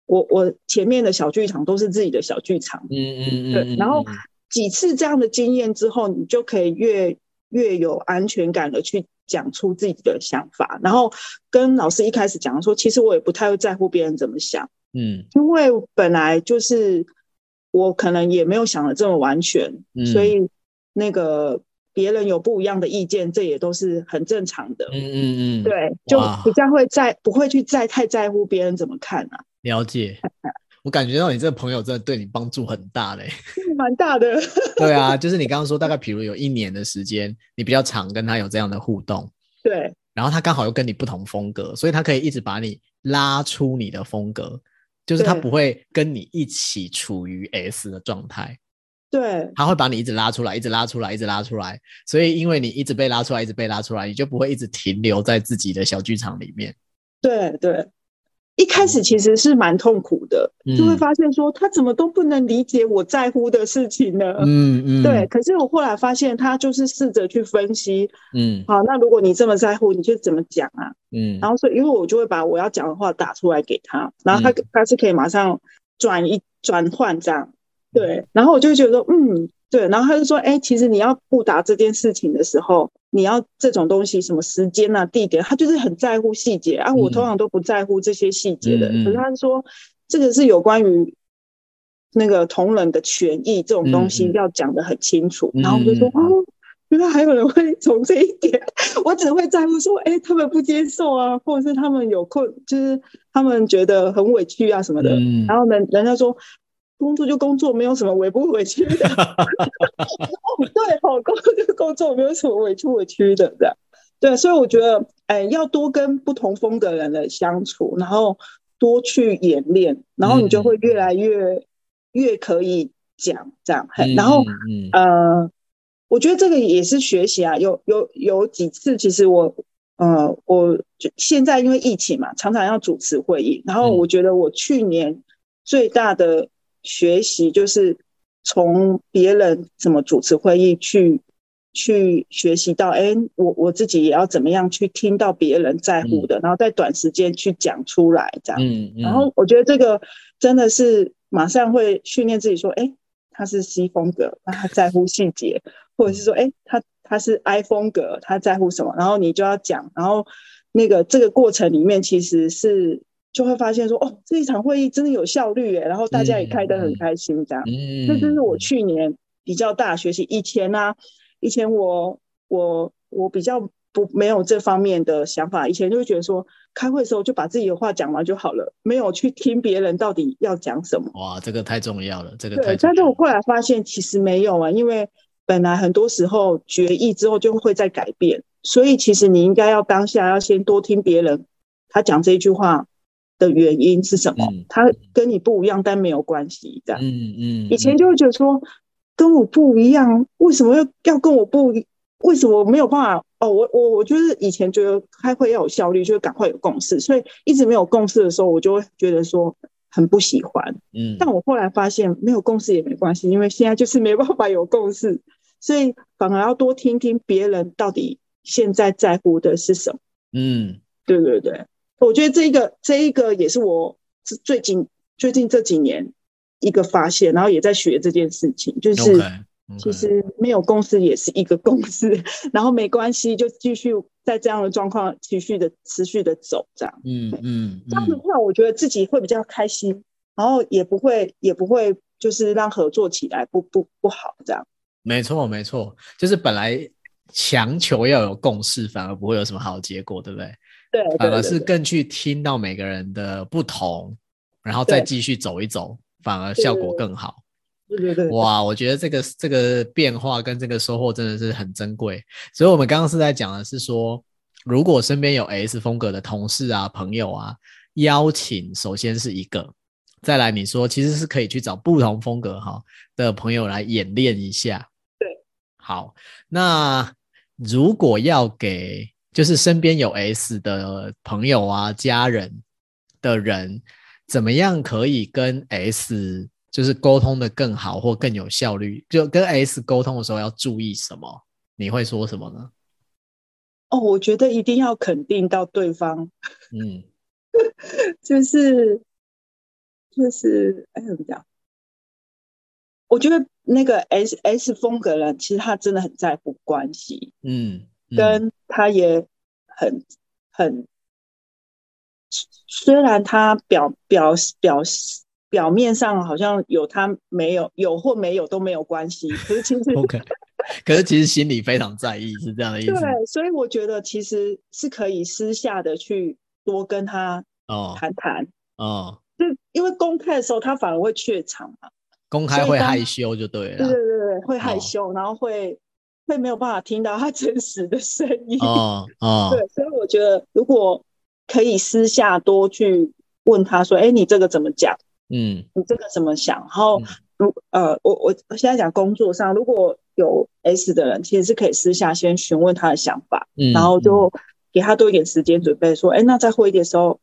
我我前面的小剧场都是自己的小剧场，嗯嗯嗯，对。然后几次这样的经验之后，你就可以越越有安全感的去讲出自己的想法。然后跟老师一开始讲说，其实我也不太会在乎别人怎么想，嗯，因为本来就是我可能也没有想的这么完全，嗯、所以那个。别人有不一样的意见，这也都是很正常的。嗯嗯嗯，对，就比较会在不会去在太在乎别人怎么看啊。了解，我感觉到你这个朋友真的对你帮助很大嘞，蛮大的。(laughs) 对啊，就是你刚刚说大概，比如有一年的时间，你比较常跟他有这样的互动。对，然后他刚好又跟你不同风格，所以他可以一直把你拉出你的风格，就是他不会跟你一起处于 S 的状态。对，他会把你一直拉出来，一直拉出来，一直拉出来。所以，因为你一直被拉出来，一直被拉出来，你就不会一直停留在自己的小剧场里面。对对，一开始其实是蛮痛苦的，嗯、就会发现说他怎么都不能理解我在乎的事情呢？嗯嗯。嗯对，可是我后来发现，他就是试着去分析。嗯。好，那如果你这么在乎，你就怎么讲啊？嗯。然后所以，因为我就会把我要讲的话打出来给他，然后他、嗯、他是可以马上转一转换这样。对，然后我就觉得说，嗯，对，然后他就说，哎，其实你要布达这件事情的时候，你要这种东西，什么时间啊、地点，他就是很在乎细节啊。我通常都不在乎这些细节的，嗯、可是他说，这个是有关于那个同仁的权益这种东西要讲得很清楚。嗯、然后我就说，哦，原来还有人会从这一点，(laughs) 我只会在乎说，哎，他们不接受啊，或者是他们有困，就是他们觉得很委屈啊什么的。嗯、然后人人家说。工作就工作，没有什么委不委屈的。(laughs) 对，好，工作就工作，没有什么委屈委屈的，这样。对，所以我觉得，哎，要多跟不同风格人的相处，然后多去演练，然后你就会越来越、嗯、越可以讲这样。然后，嗯，呃，我觉得这个也是学习啊。有有有几次，其实我，呃，我就现在因为疫情嘛，常常要主持会议，然后我觉得我去年最大的。学习就是从别人怎么主持会议去去学习到，哎，我我自己也要怎么样去听到别人在乎的，嗯、然后在短时间去讲出来，这样。嗯。嗯、然后我觉得这个真的是马上会训练自己说，哎，他是 C 风格，那他在乎细节，或者是说，哎，他他是 I 风格，他在乎什么，然后你就要讲，然后那个这个过程里面其实是就会发现说，哦，这一场会议真的有效率耶，然后大家也开得很开心，这样。嗯，这就是我去年比较大的学习。以前呢、啊，以前我我我比较不没有这方面的想法，以前就会觉得说，开会的时候就把自己的话讲完就好了，没有去听别人到底要讲什么。哇，这个太重要了，这个太重要了。对，但是我后来发现其实没有啊，因为本来很多时候决议之后就会再改变，所以其实你应该要当下要先多听别人他讲这一句话的原因是什么，嗯、他跟你不一样，但没有关系，这样。嗯嗯。嗯，以前就会觉得说跟我不一样，为什么要要跟我不？为什么没有办法？哦，我我我就是以前觉得开会要有效率，就是赶快有共识，所以一直没有共识的时候，我就会觉得说很不喜欢。嗯，但我后来发现没有共识也没关系，因为现在就是没办法有共识，(laughs) 所以反而要多听听别人到底现在在乎的是什么。嗯，对对对，我觉得这一个这一个也是我最近最近这几年一个发现，然后也在学这件事情，就是。Okay. 其实没有共识也是一个共识，(laughs) 然后没关系，就继续在这样的状况持续的持续的走，这样，嗯嗯，嗯，这样的话，我觉得自己会比较开心，然后也不会也不会就是让合作起来不不不好，这样。没错没错，就是本来强求要有共识，反而不会有什么好结果，对不对？对，反而是更去听到每个人的不同，然后再继续走一走，反而效果更好。对对对，哇，我觉得这个这个变化跟这个收获真的是很珍贵。所以，我们刚刚是在讲的是说，如果身边有 S 风格的同事啊、朋友啊，邀请首先是一个，再来你说其实是可以去找不同风格哈的朋友来演练一下。对，好，那如果要给就是身边有 S 的朋友啊、家人的人，怎么样可以跟 S 就是沟通的更好或更有效率，就跟 S 沟通的时候要注意什么？你会说什么呢？哦，我觉得一定要肯定到对方，嗯，(laughs) 就是就是哎，怎么讲？我觉得那个 S S 风格人，其实他真的很在乎关系，嗯，嗯，跟他也很很，虽然他表表表。表面上好像有他没有，有或没有都没有关系，(laughs) 可是其实 OK，可是其实心里非常在意，是这样的意思。对，所以我觉得其实是可以私下的去多跟他哦谈谈哦，就因为公开的时候他反而会怯场嘛，公开会害羞就对了，对对对对，会害羞，哦、然后会会没有办法听到他真实的声音哦哦，(laughs) 对，所以我觉得如果可以私下多去问他说，哎，你这个怎么讲？嗯，你这个怎么想？然后，如呃，我我我现在讲工作上，如果有 S 的人，其实是可以私下先询问他的想法，嗯，然后就给他多一点时间准备，说，哎，那在会议的时候，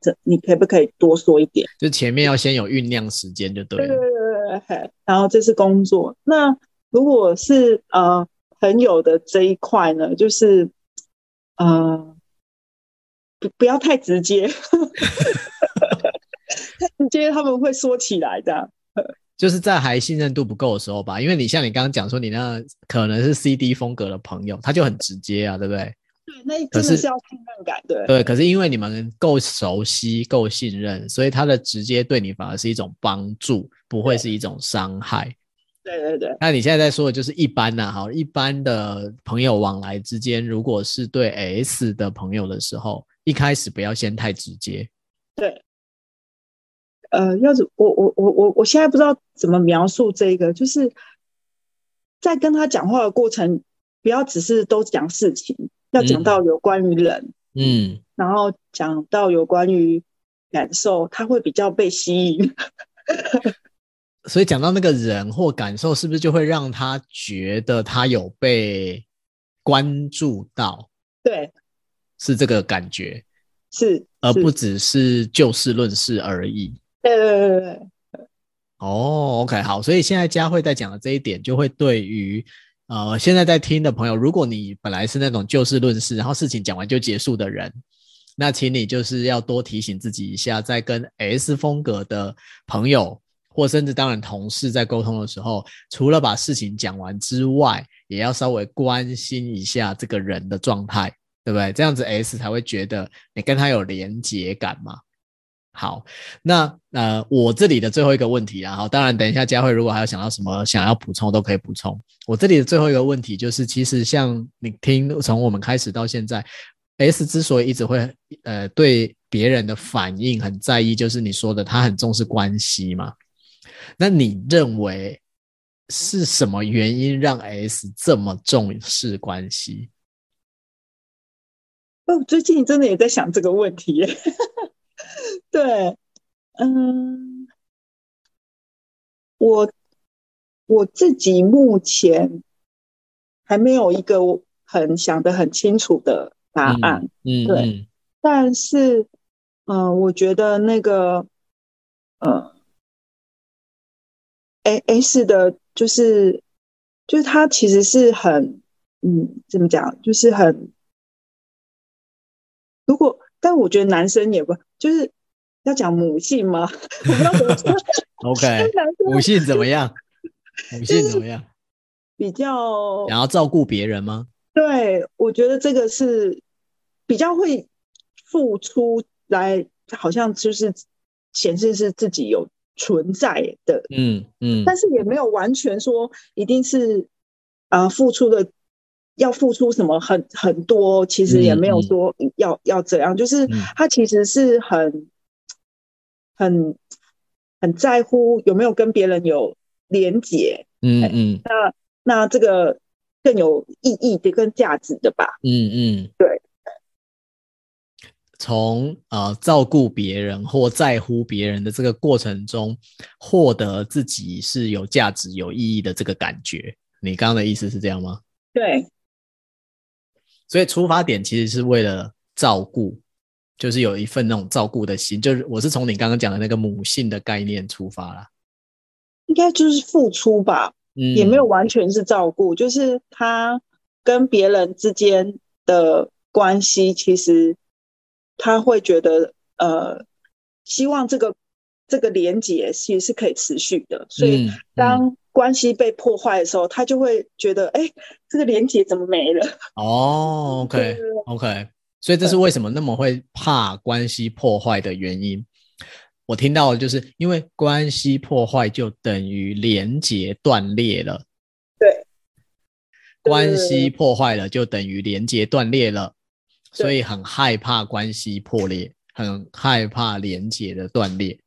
这你可不可以多说一点？就前面要先有酝酿时间，就对了。对对对对，然后这是工作。那如果是呃朋友的这一块呢，就是呃不不要太直接。(laughs) 直接他们会说起来的，就是在还信任度不够的时候吧。因为你像你刚刚讲说，你那可能是 CD 风格的朋友，他就很直接啊，对不对？对，那真的是要信任感，对。对，可是因为你们够熟悉、够信任，所以他的直接对你反而是一种帮助，不会是一种伤害。对对对。那你现在在说的就是一般的哈，一般的朋友往来之间，如果是对 S 的朋友的时候，一开始不要先太直接。对。呃，要是我我我我我现在不知道怎么描述这个，就是在跟他讲话的过程，不要只是都讲事情，要讲到有关于人，嗯，然后讲到有关于感受，他会比较被吸引。所以讲到那个人或感受，是不是就会让他觉得他有被关注到？对，是这个感觉，是，而不只是就事论事而已。对对对对哦，OK，好，所以现在佳慧在讲的这一点，就会对于呃现在在听的朋友，如果你本来是那种就事论事，然后事情讲完就结束的人，那请你就是要多提醒自己一下，在跟 S 风格的朋友或甚至当然同事在沟通的时候，除了把事情讲完之外，也要稍微关心一下这个人的状态，对不对？这样子 S 才会觉得你跟他有连结感嘛。好，那呃，我这里的最后一个问题啊，好，当然等一下佳慧如果还有想到什么想要补充，都可以补充。我这里的最后一个问题就是，其实像你听从我们开始到现在，S 之所以一直会呃对别人的反应很在意，就是你说的他很重视关系嘛。那你认为是什么原因让 S 这么重视关系？哦，最近真的也在想这个问题耶。(laughs) 对，嗯，我我自己目前还没有一个很想的很清楚的答案。嗯，对，嗯、但是，嗯、呃，我觉得那个，呃，A S 的，就是，就是他其实是很，嗯，怎么讲，就是很，如果，但我觉得男生也不，就是。要讲母性吗？(laughs) 我不知道怎么说。(laughs) OK，(laughs) 母性怎么样？母性怎么样？比较想要照顾别人吗？对，我觉得这个是比较会付出来，好像就是显示是自己有存在的。嗯嗯，但是也没有完全说一定是啊、呃，付出的要付出什么很很多，其实也没有说要、嗯、要怎样，就是他其实是很。很很在乎有没有跟别人有连结，嗯嗯，那那这个更有意义的、跟价值的吧，嗯嗯，对。从呃照顾别人或在乎别人的这个过程中，获得自己是有价值、有意义的这个感觉，你刚刚的意思是这样吗？对。所以出发点其实是为了照顾。就是有一份那种照顾的心，就是我是从你刚刚讲的那个母性的概念出发啦，应该就是付出吧，嗯，也没有完全是照顾，就是他跟别人之间的关系，其实他会觉得呃，希望这个这个连结其实是可以持续的，所以当关系被破坏的时候，他就会觉得，哎，这个连结怎么没了？(laughs) 哦，OK，OK。所以这是为什么那么会怕关系破坏的原因。我听到的就是因为关系破坏就等于连接断裂了。对，关系破坏了就等于连接断裂了，所以很害怕关系破裂，很害怕连结的断裂。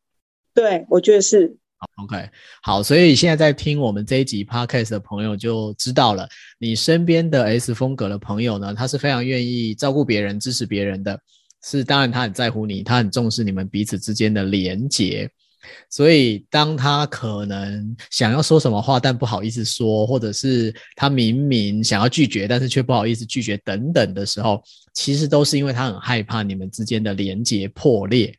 对，我觉得是。OK，好，所以现在在听我们这一集 Podcast 的朋友就知道了，你身边的 S 风格的朋友呢，他是非常愿意照顾别人、支持别人的，是当然他很在乎你，他很重视你们彼此之间的连结，所以当他可能想要说什么话，但不好意思说，或者是他明明想要拒绝，但是却不好意思拒绝等等的时候，其实都是因为他很害怕你们之间的连结破裂。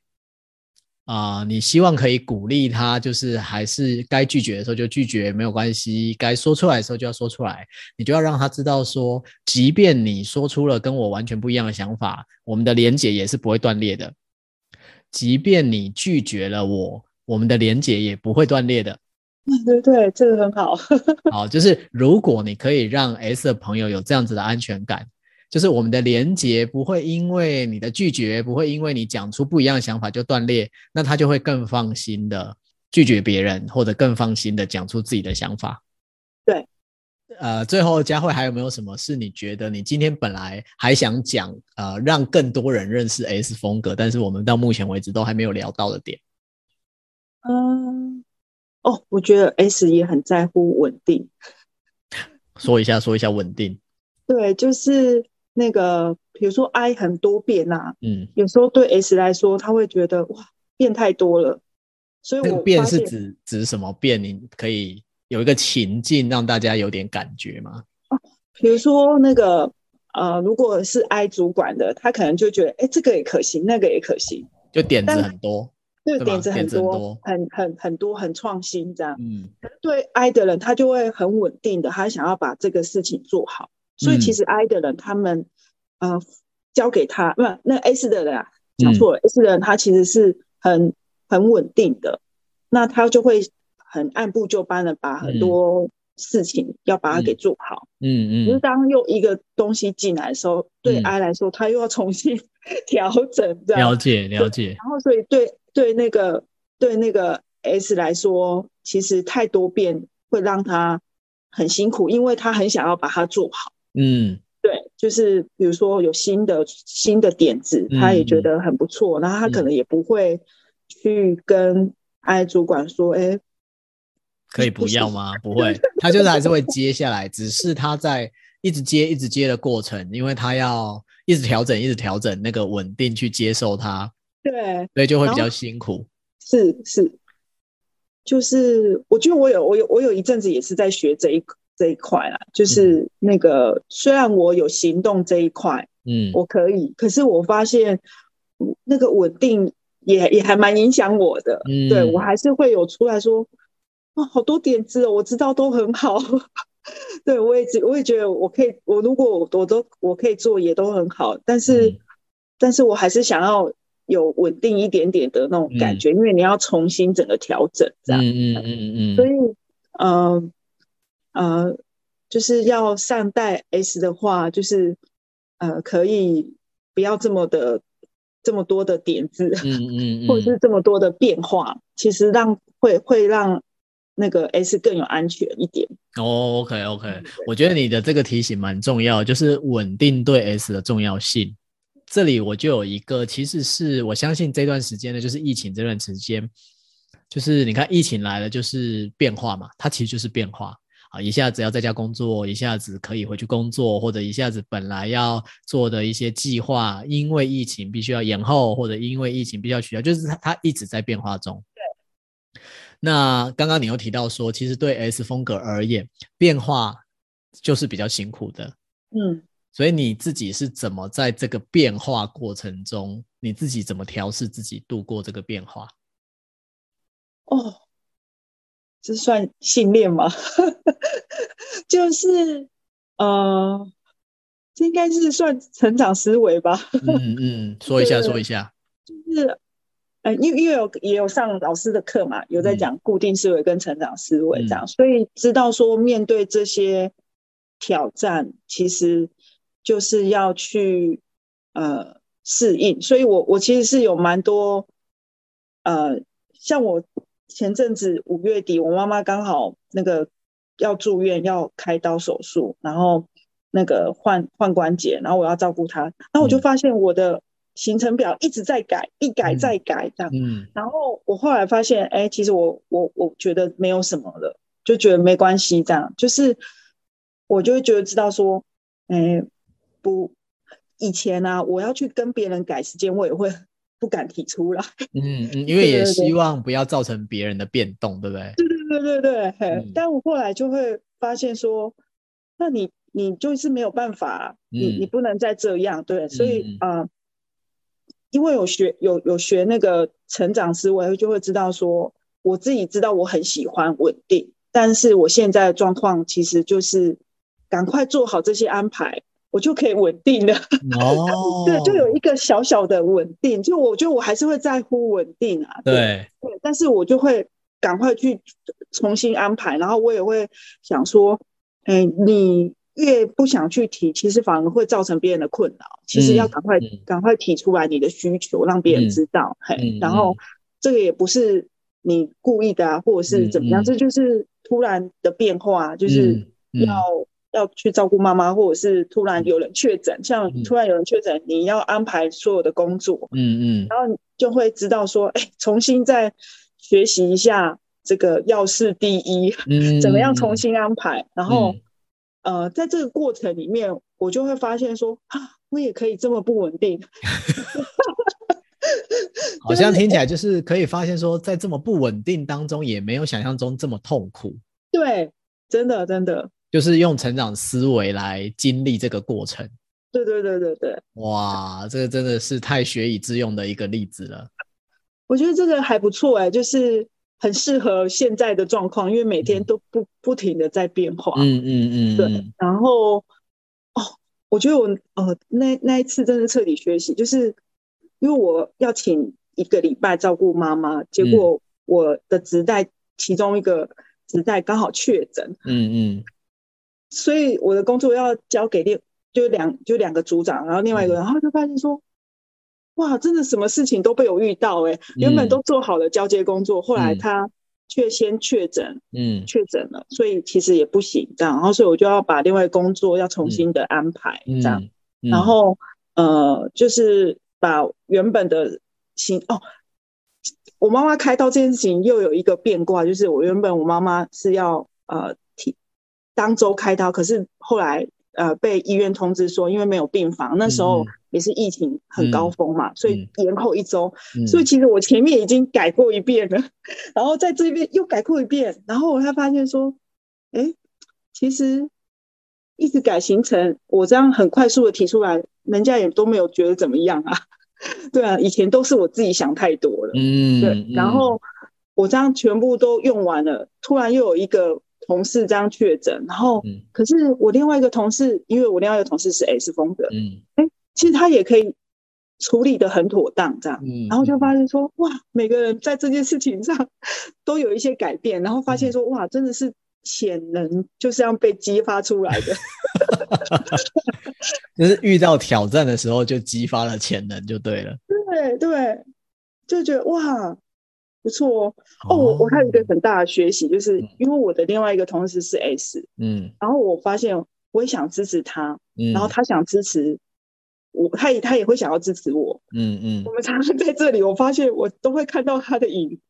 啊、呃，你希望可以鼓励他，就是还是该拒绝的时候就拒绝，没有关系；该说出来的时候就要说出来。你就要让他知道说，即便你说出了跟我完全不一样的想法，我们的连结也是不会断裂的。即便你拒绝了我，我们的连结也不会断裂的。对对对，这个很好。好，就是如果你可以让 S 的朋友有这样子的安全感。就是我们的连接不会因为你的拒绝，不会因为你讲出不一样的想法就断裂，那他就会更放心的拒绝别人，或者更放心的讲出自己的想法。对，呃，最后佳慧还有没有什么是你觉得你今天本来还想讲，呃，让更多人认识 S 风格，但是我们到目前为止都还没有聊到的点？嗯，哦，我觉得 S 也很在乎稳定。说一下，说一下稳定。(laughs) 对，就是。那个，比如说 I 很多变呐、啊，嗯，有时候对 S 来说，他会觉得哇，变太多了，所以我变是指指什么变？你可以有一个情境让大家有点感觉吗？啊，比如说那个呃，如果是 I 主管的，他可能就觉得，哎，这个也可行，那个也可行，就点子很多，对，点子很多，很很很多，很创新这样。嗯，对 I 的人，他就会很稳定的，他想要把这个事情做好。所以其实 I 的人，他们，呃，交给他，不，那 S 的人啊，讲错了，S 的人他其实是很很稳定的，那他就会很按部就班的把很多事情要把它给做好。嗯嗯。可是当又一个东西进来的时候，对 I 来说，他又要重新 (laughs) 调整，这样。了解了解。然后所以对对那个对那个 S 来说，其实太多变会让他很辛苦，因为他很想要把它做好。嗯。对，就是比如说有新的新的点子，他也觉得很不错，嗯、然后他可能也不会去跟 I 主管说：“哎、嗯，可以不要吗？” (laughs) 不会，他就是还是会接下来，只是他在一直接、一直接的过程，因为他要一直调整、一直调整那个稳定去接受它，对，所以就会比较辛苦。是是，就是我觉得我有我有我有一阵子也是在学这一个。这一块啦，就是那个、嗯、虽然我有行动这一块，嗯，我可以，可是我发现那个稳定也也还蛮影响我的，嗯，对我还是会有出来说，啊，好多点子哦，我知道都很好，(laughs) 对我也我也觉得我可以，我如果我我都我可以做也都很好，但是、嗯、但是我还是想要有稳定一点点的那种感觉，嗯、因为你要重新整个调整这样，嗯嗯嗯嗯，嗯，所以嗯。呃呃，就是要善待 S 的话，就是呃，可以不要这么的这么多的点子，嗯嗯，嗯，(laughs) 或者是这么多的变化，其实让会会让那个 S 更有安全一点。哦，OK OK，我觉得你的这个提醒蛮重要，就是稳定对 S 的重要性。这里我就有一个，其实是我相信这段时间呢，就是疫情这段时间，就是你看疫情来了，就是变化嘛，它其实就是变化。啊，一下子要在家工作，一下子可以回去工作，或者一下子本来要做的一些计划，因为疫情必须要延后，或者因为疫情必须要取消，就是它它一直在变化中。对。那刚刚你又提到说，其实对 S 风格而言，变化就是比较辛苦的。嗯。所以你自己是怎么在这个变化过程中，你自己怎么调试自己度过这个变化？哦。这算训练吗？(laughs) 就是，呃，这应该是算成长思维吧。(laughs) 嗯嗯，说一下说一下。就是，呃，因为因为有也有上老师的课嘛，有在讲固定思维跟成长思维这样，嗯，所以知道说面对这些挑战，其实就是要去呃适应。所以我我其实是有蛮多，呃，像我。前阵子五月底，我妈妈刚好那个要住院，要开刀手术，然后那个换换关节，然后我要照顾她，然后我就发现我的行程表一直在改，一改再改这样。嗯。然后我后来发现，哎，其实我我我觉得没有什么了，就觉得没关系这样。就是我就会觉得知道说，哎，不，以前呢、啊，我要去跟别人改时间，我也会。不敢提出来，嗯嗯，(laughs) 因为也希望不要造成别人的变动，对不对？对对对对对，嗯、但我后来就会发现说，那你你就是没有办法，嗯、你你不能再这样，对，所以啊、嗯。呃，因为有学有有学那个成长思维，就会知道说，我自己知道我很喜欢稳定，但是我现在的状况其实就是赶快做好这些安排。我就可以稳定了。(laughs) 哦，对，就有一个小小的稳定，就我觉得我还是会在乎稳定啊，对对，但是我就会赶快去重新安排，然后我也会想说，哎、欸，你越不想去提，其实反而会造成别人的困扰。其实要赶快赶、嗯、快提出来你的需求，让别人知道，嘿、嗯，然后这个也不是你故意的啊，或者是怎么样，嗯、这就是突然的变化，就是要。要去照顾妈妈，或者是突然有人确诊，像突然有人确诊，嗯，你要安排所有的工作，嗯嗯，然后就会知道说，哎，重新再学习一下这个要事第一，嗯，(laughs) 怎么样重新安排，然后，嗯，呃，在这个过程里面，我就会发现说，啊，我也可以这么不稳定，(laughs) (laughs) 好像听起来就是可以发现说，在这么不稳定当中，也没有想象中这么痛苦，对，真的真的。就是用成长思维来经历这个过程。对对对对对。哇，这个真的是太学以致用的一个例子了。我觉得这个还不错哎，就是很适合现在的状况，因为每天都不不停的在变化。嗯嗯嗯。对，然后哦，我觉得我呃那那一次真的彻底学习，就是因为我要请一个礼拜照顾妈妈，结果我的职代其中一个职代刚好确诊，嗯嗯，所以我的工作要交给另就两就两个组长，然后另外一个人，然后就发现说，哇，真的什么事情都被我遇到哎、欸，原本都做好了交接工作，后来他却先确诊，嗯，确诊了，所以其实也不行这样，然后所以我就要把另外工作要重新的安排这样，然后呃，就是把原本的行哦。我妈妈开刀这件事情又有一个变卦，就是我原本我妈妈是要呃提当周开刀，可是后来呃被医院通知说，因为没有病房，那时候也是疫情很高峰嘛，嗯、所以延后一周。嗯、所以其实我前面已经改过一遍了，然后在这边又改过一遍，然后我才发现说，哎，其实一直改行程，我这样很快速的提出来，人家也都没有觉得怎么样啊。(laughs) 对啊，以前都是我自己想太多了。嗯，对。然后我这样全部都用完了，突然又有一个同事这样确诊，然后可是我另外一个同事，因为我另外一个同事是 S 风格，嗯，哎，其实他也可以处理的很妥当，这样。嗯，然后就发现说，哇，每个人在这件事情上都有一些改变，然后发现说，哇，真的是潜能就是这样被激发出来的。(laughs) 就是遇到挑战的时候，就激发了潜能，就对了。对对，就觉得哇，不错哦。哦，我我还有一个很大的学习，就是因为我的另外一个同事是 S，嗯，然后我发现我也想支持他，嗯，然后他想支持我，他也他也会想要支持我，嗯嗯。我们常常在这里，我发现我都会看到他的影，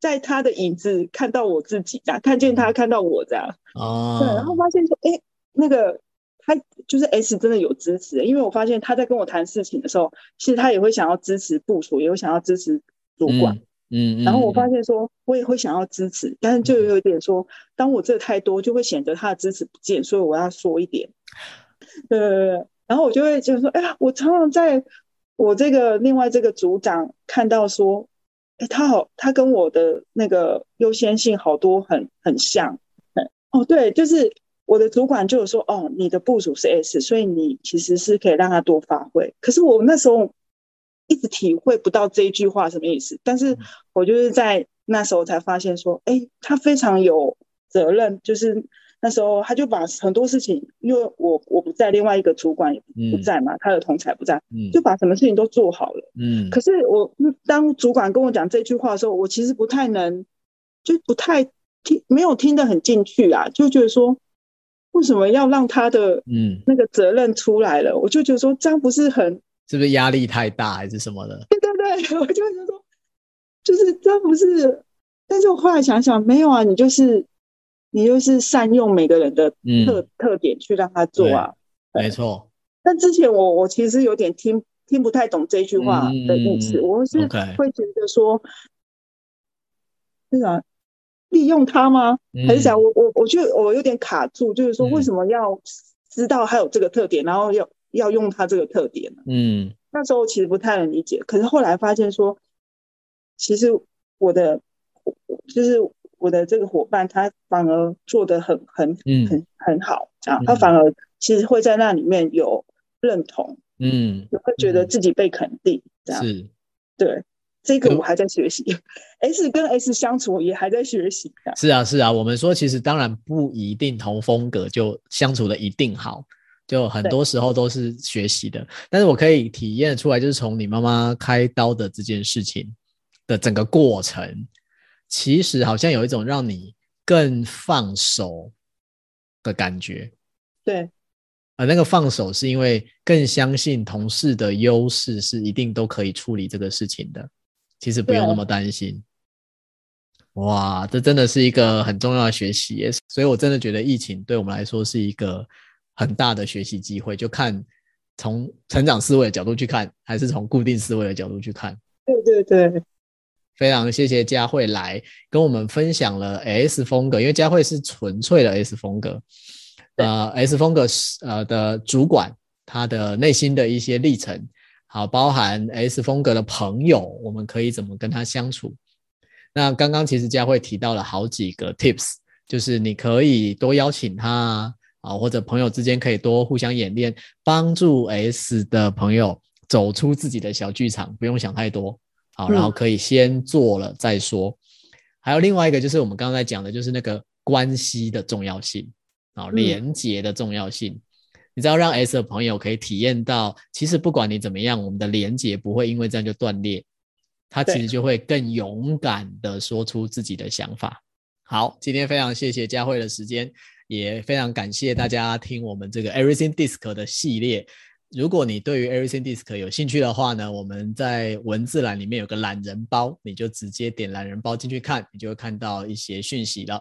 在他的影子看到我自己，这样看见他看到我这样，哦，对，然后发现说，哎，那个。他就是 S 真的有支持，因为我发现他在跟我谈事情的时候，其实他也会想要支持部署，也会想要支持主管，嗯，嗯，然后我发现说，我也会想要支持，但是就有一点说，当我这太多，就会显得他的支持不见，所以我要说一点，对对对，然后我就会就是说，哎呀，我常常在我这个另外这个组长看到说，哎，他好，他跟我的那个优先性好多很很像，哦，对，就是。我的主管就有说：“哦，你的部署是 S，所以你其实是可以让他多发挥。”可是我那时候一直体会不到这一句话什么意思。但是我就是在那时候才发现说：“哎，他非常有责任。”就是那时候他就把很多事情，因为我我不在，另外一个主管也不在嘛，嗯、他的同才不在，嗯、就把什么事情都做好了。嗯。可是我当主管跟我讲这句话的时候，我其实不太能，就不太听，没有听得很进去啊，就觉得说。为什么要让他的嗯那个责任出来了？嗯、我就觉得说这样不是很是不是压力太大还是什么的？对对对，(laughs) 我就觉得说就是这不是。但是我后来想想，没有啊，你就是你就是善用每个人的特、嗯、特点去让他做啊，没错。但之前我我其实有点听听不太懂这句话的意思，嗯、我是会觉得说是啊。利用他吗？还是讲我我我觉得我有点卡住，就是说为什么要知道他有这个特点，然后要要用他这个特点呢？嗯，那时候其实不太能理解，可是后来发现说，其实我的就是我的这个伙伴，他反而做得很很很很好，这样他反而其实会在那里面有认同，嗯，会觉得自己被肯定，这样是，对。这个我还在学习，S 跟 S 相处也还在学习。是啊，是啊，我们说其实当然不一定同风格就相处的一定好，就很多时候都是学习的。但是我可以体验出来，就是从你妈妈开刀的这件事情的整个过程，其实好像有一种让你更放手的感觉。对，而那个放手是因为更相信同事的优势是一定都可以处理这个事情的。其实不用那么担心，哇，这真的是一个很重要的学习耶，所以我真的觉得疫情对我们来说是一个很大的学习机会，就看从成长思维的角度去看，还是从固定思维的角度去看。对对对，非常谢谢佳慧来跟我们分享了 S 风格，因为佳慧是纯粹的 S 风格，呃，S 风格是呃的主管，他的内心的一些历程。好，包含 S 风格的朋友，我们可以怎么跟他相处？那刚刚其实佳慧提到了好几个 tips，就是你可以多邀请他啊，或者朋友之间可以多互相演练，帮助 S 的朋友走出自己的小剧场，不用想太多，好，然后可以先做了再说。还有另外一个就是我们刚才讲的，就是那个关系的重要性啊，连接的重要性。嗯、你知道让 S 的朋友可以体验到，其实不管你怎么样，我们的连接不会因为这样就断裂，他其实就会更勇敢的说出自己的想法。好，今天非常谢谢佳慧的时间，也非常感谢大家听我们这个 Everything DiSC 的系列。如果你对于 Everything DiSC 有兴趣的话呢，我们在文字栏里面有个懒人包，你就直接点懒人包进去看，你就会看到一些讯息了。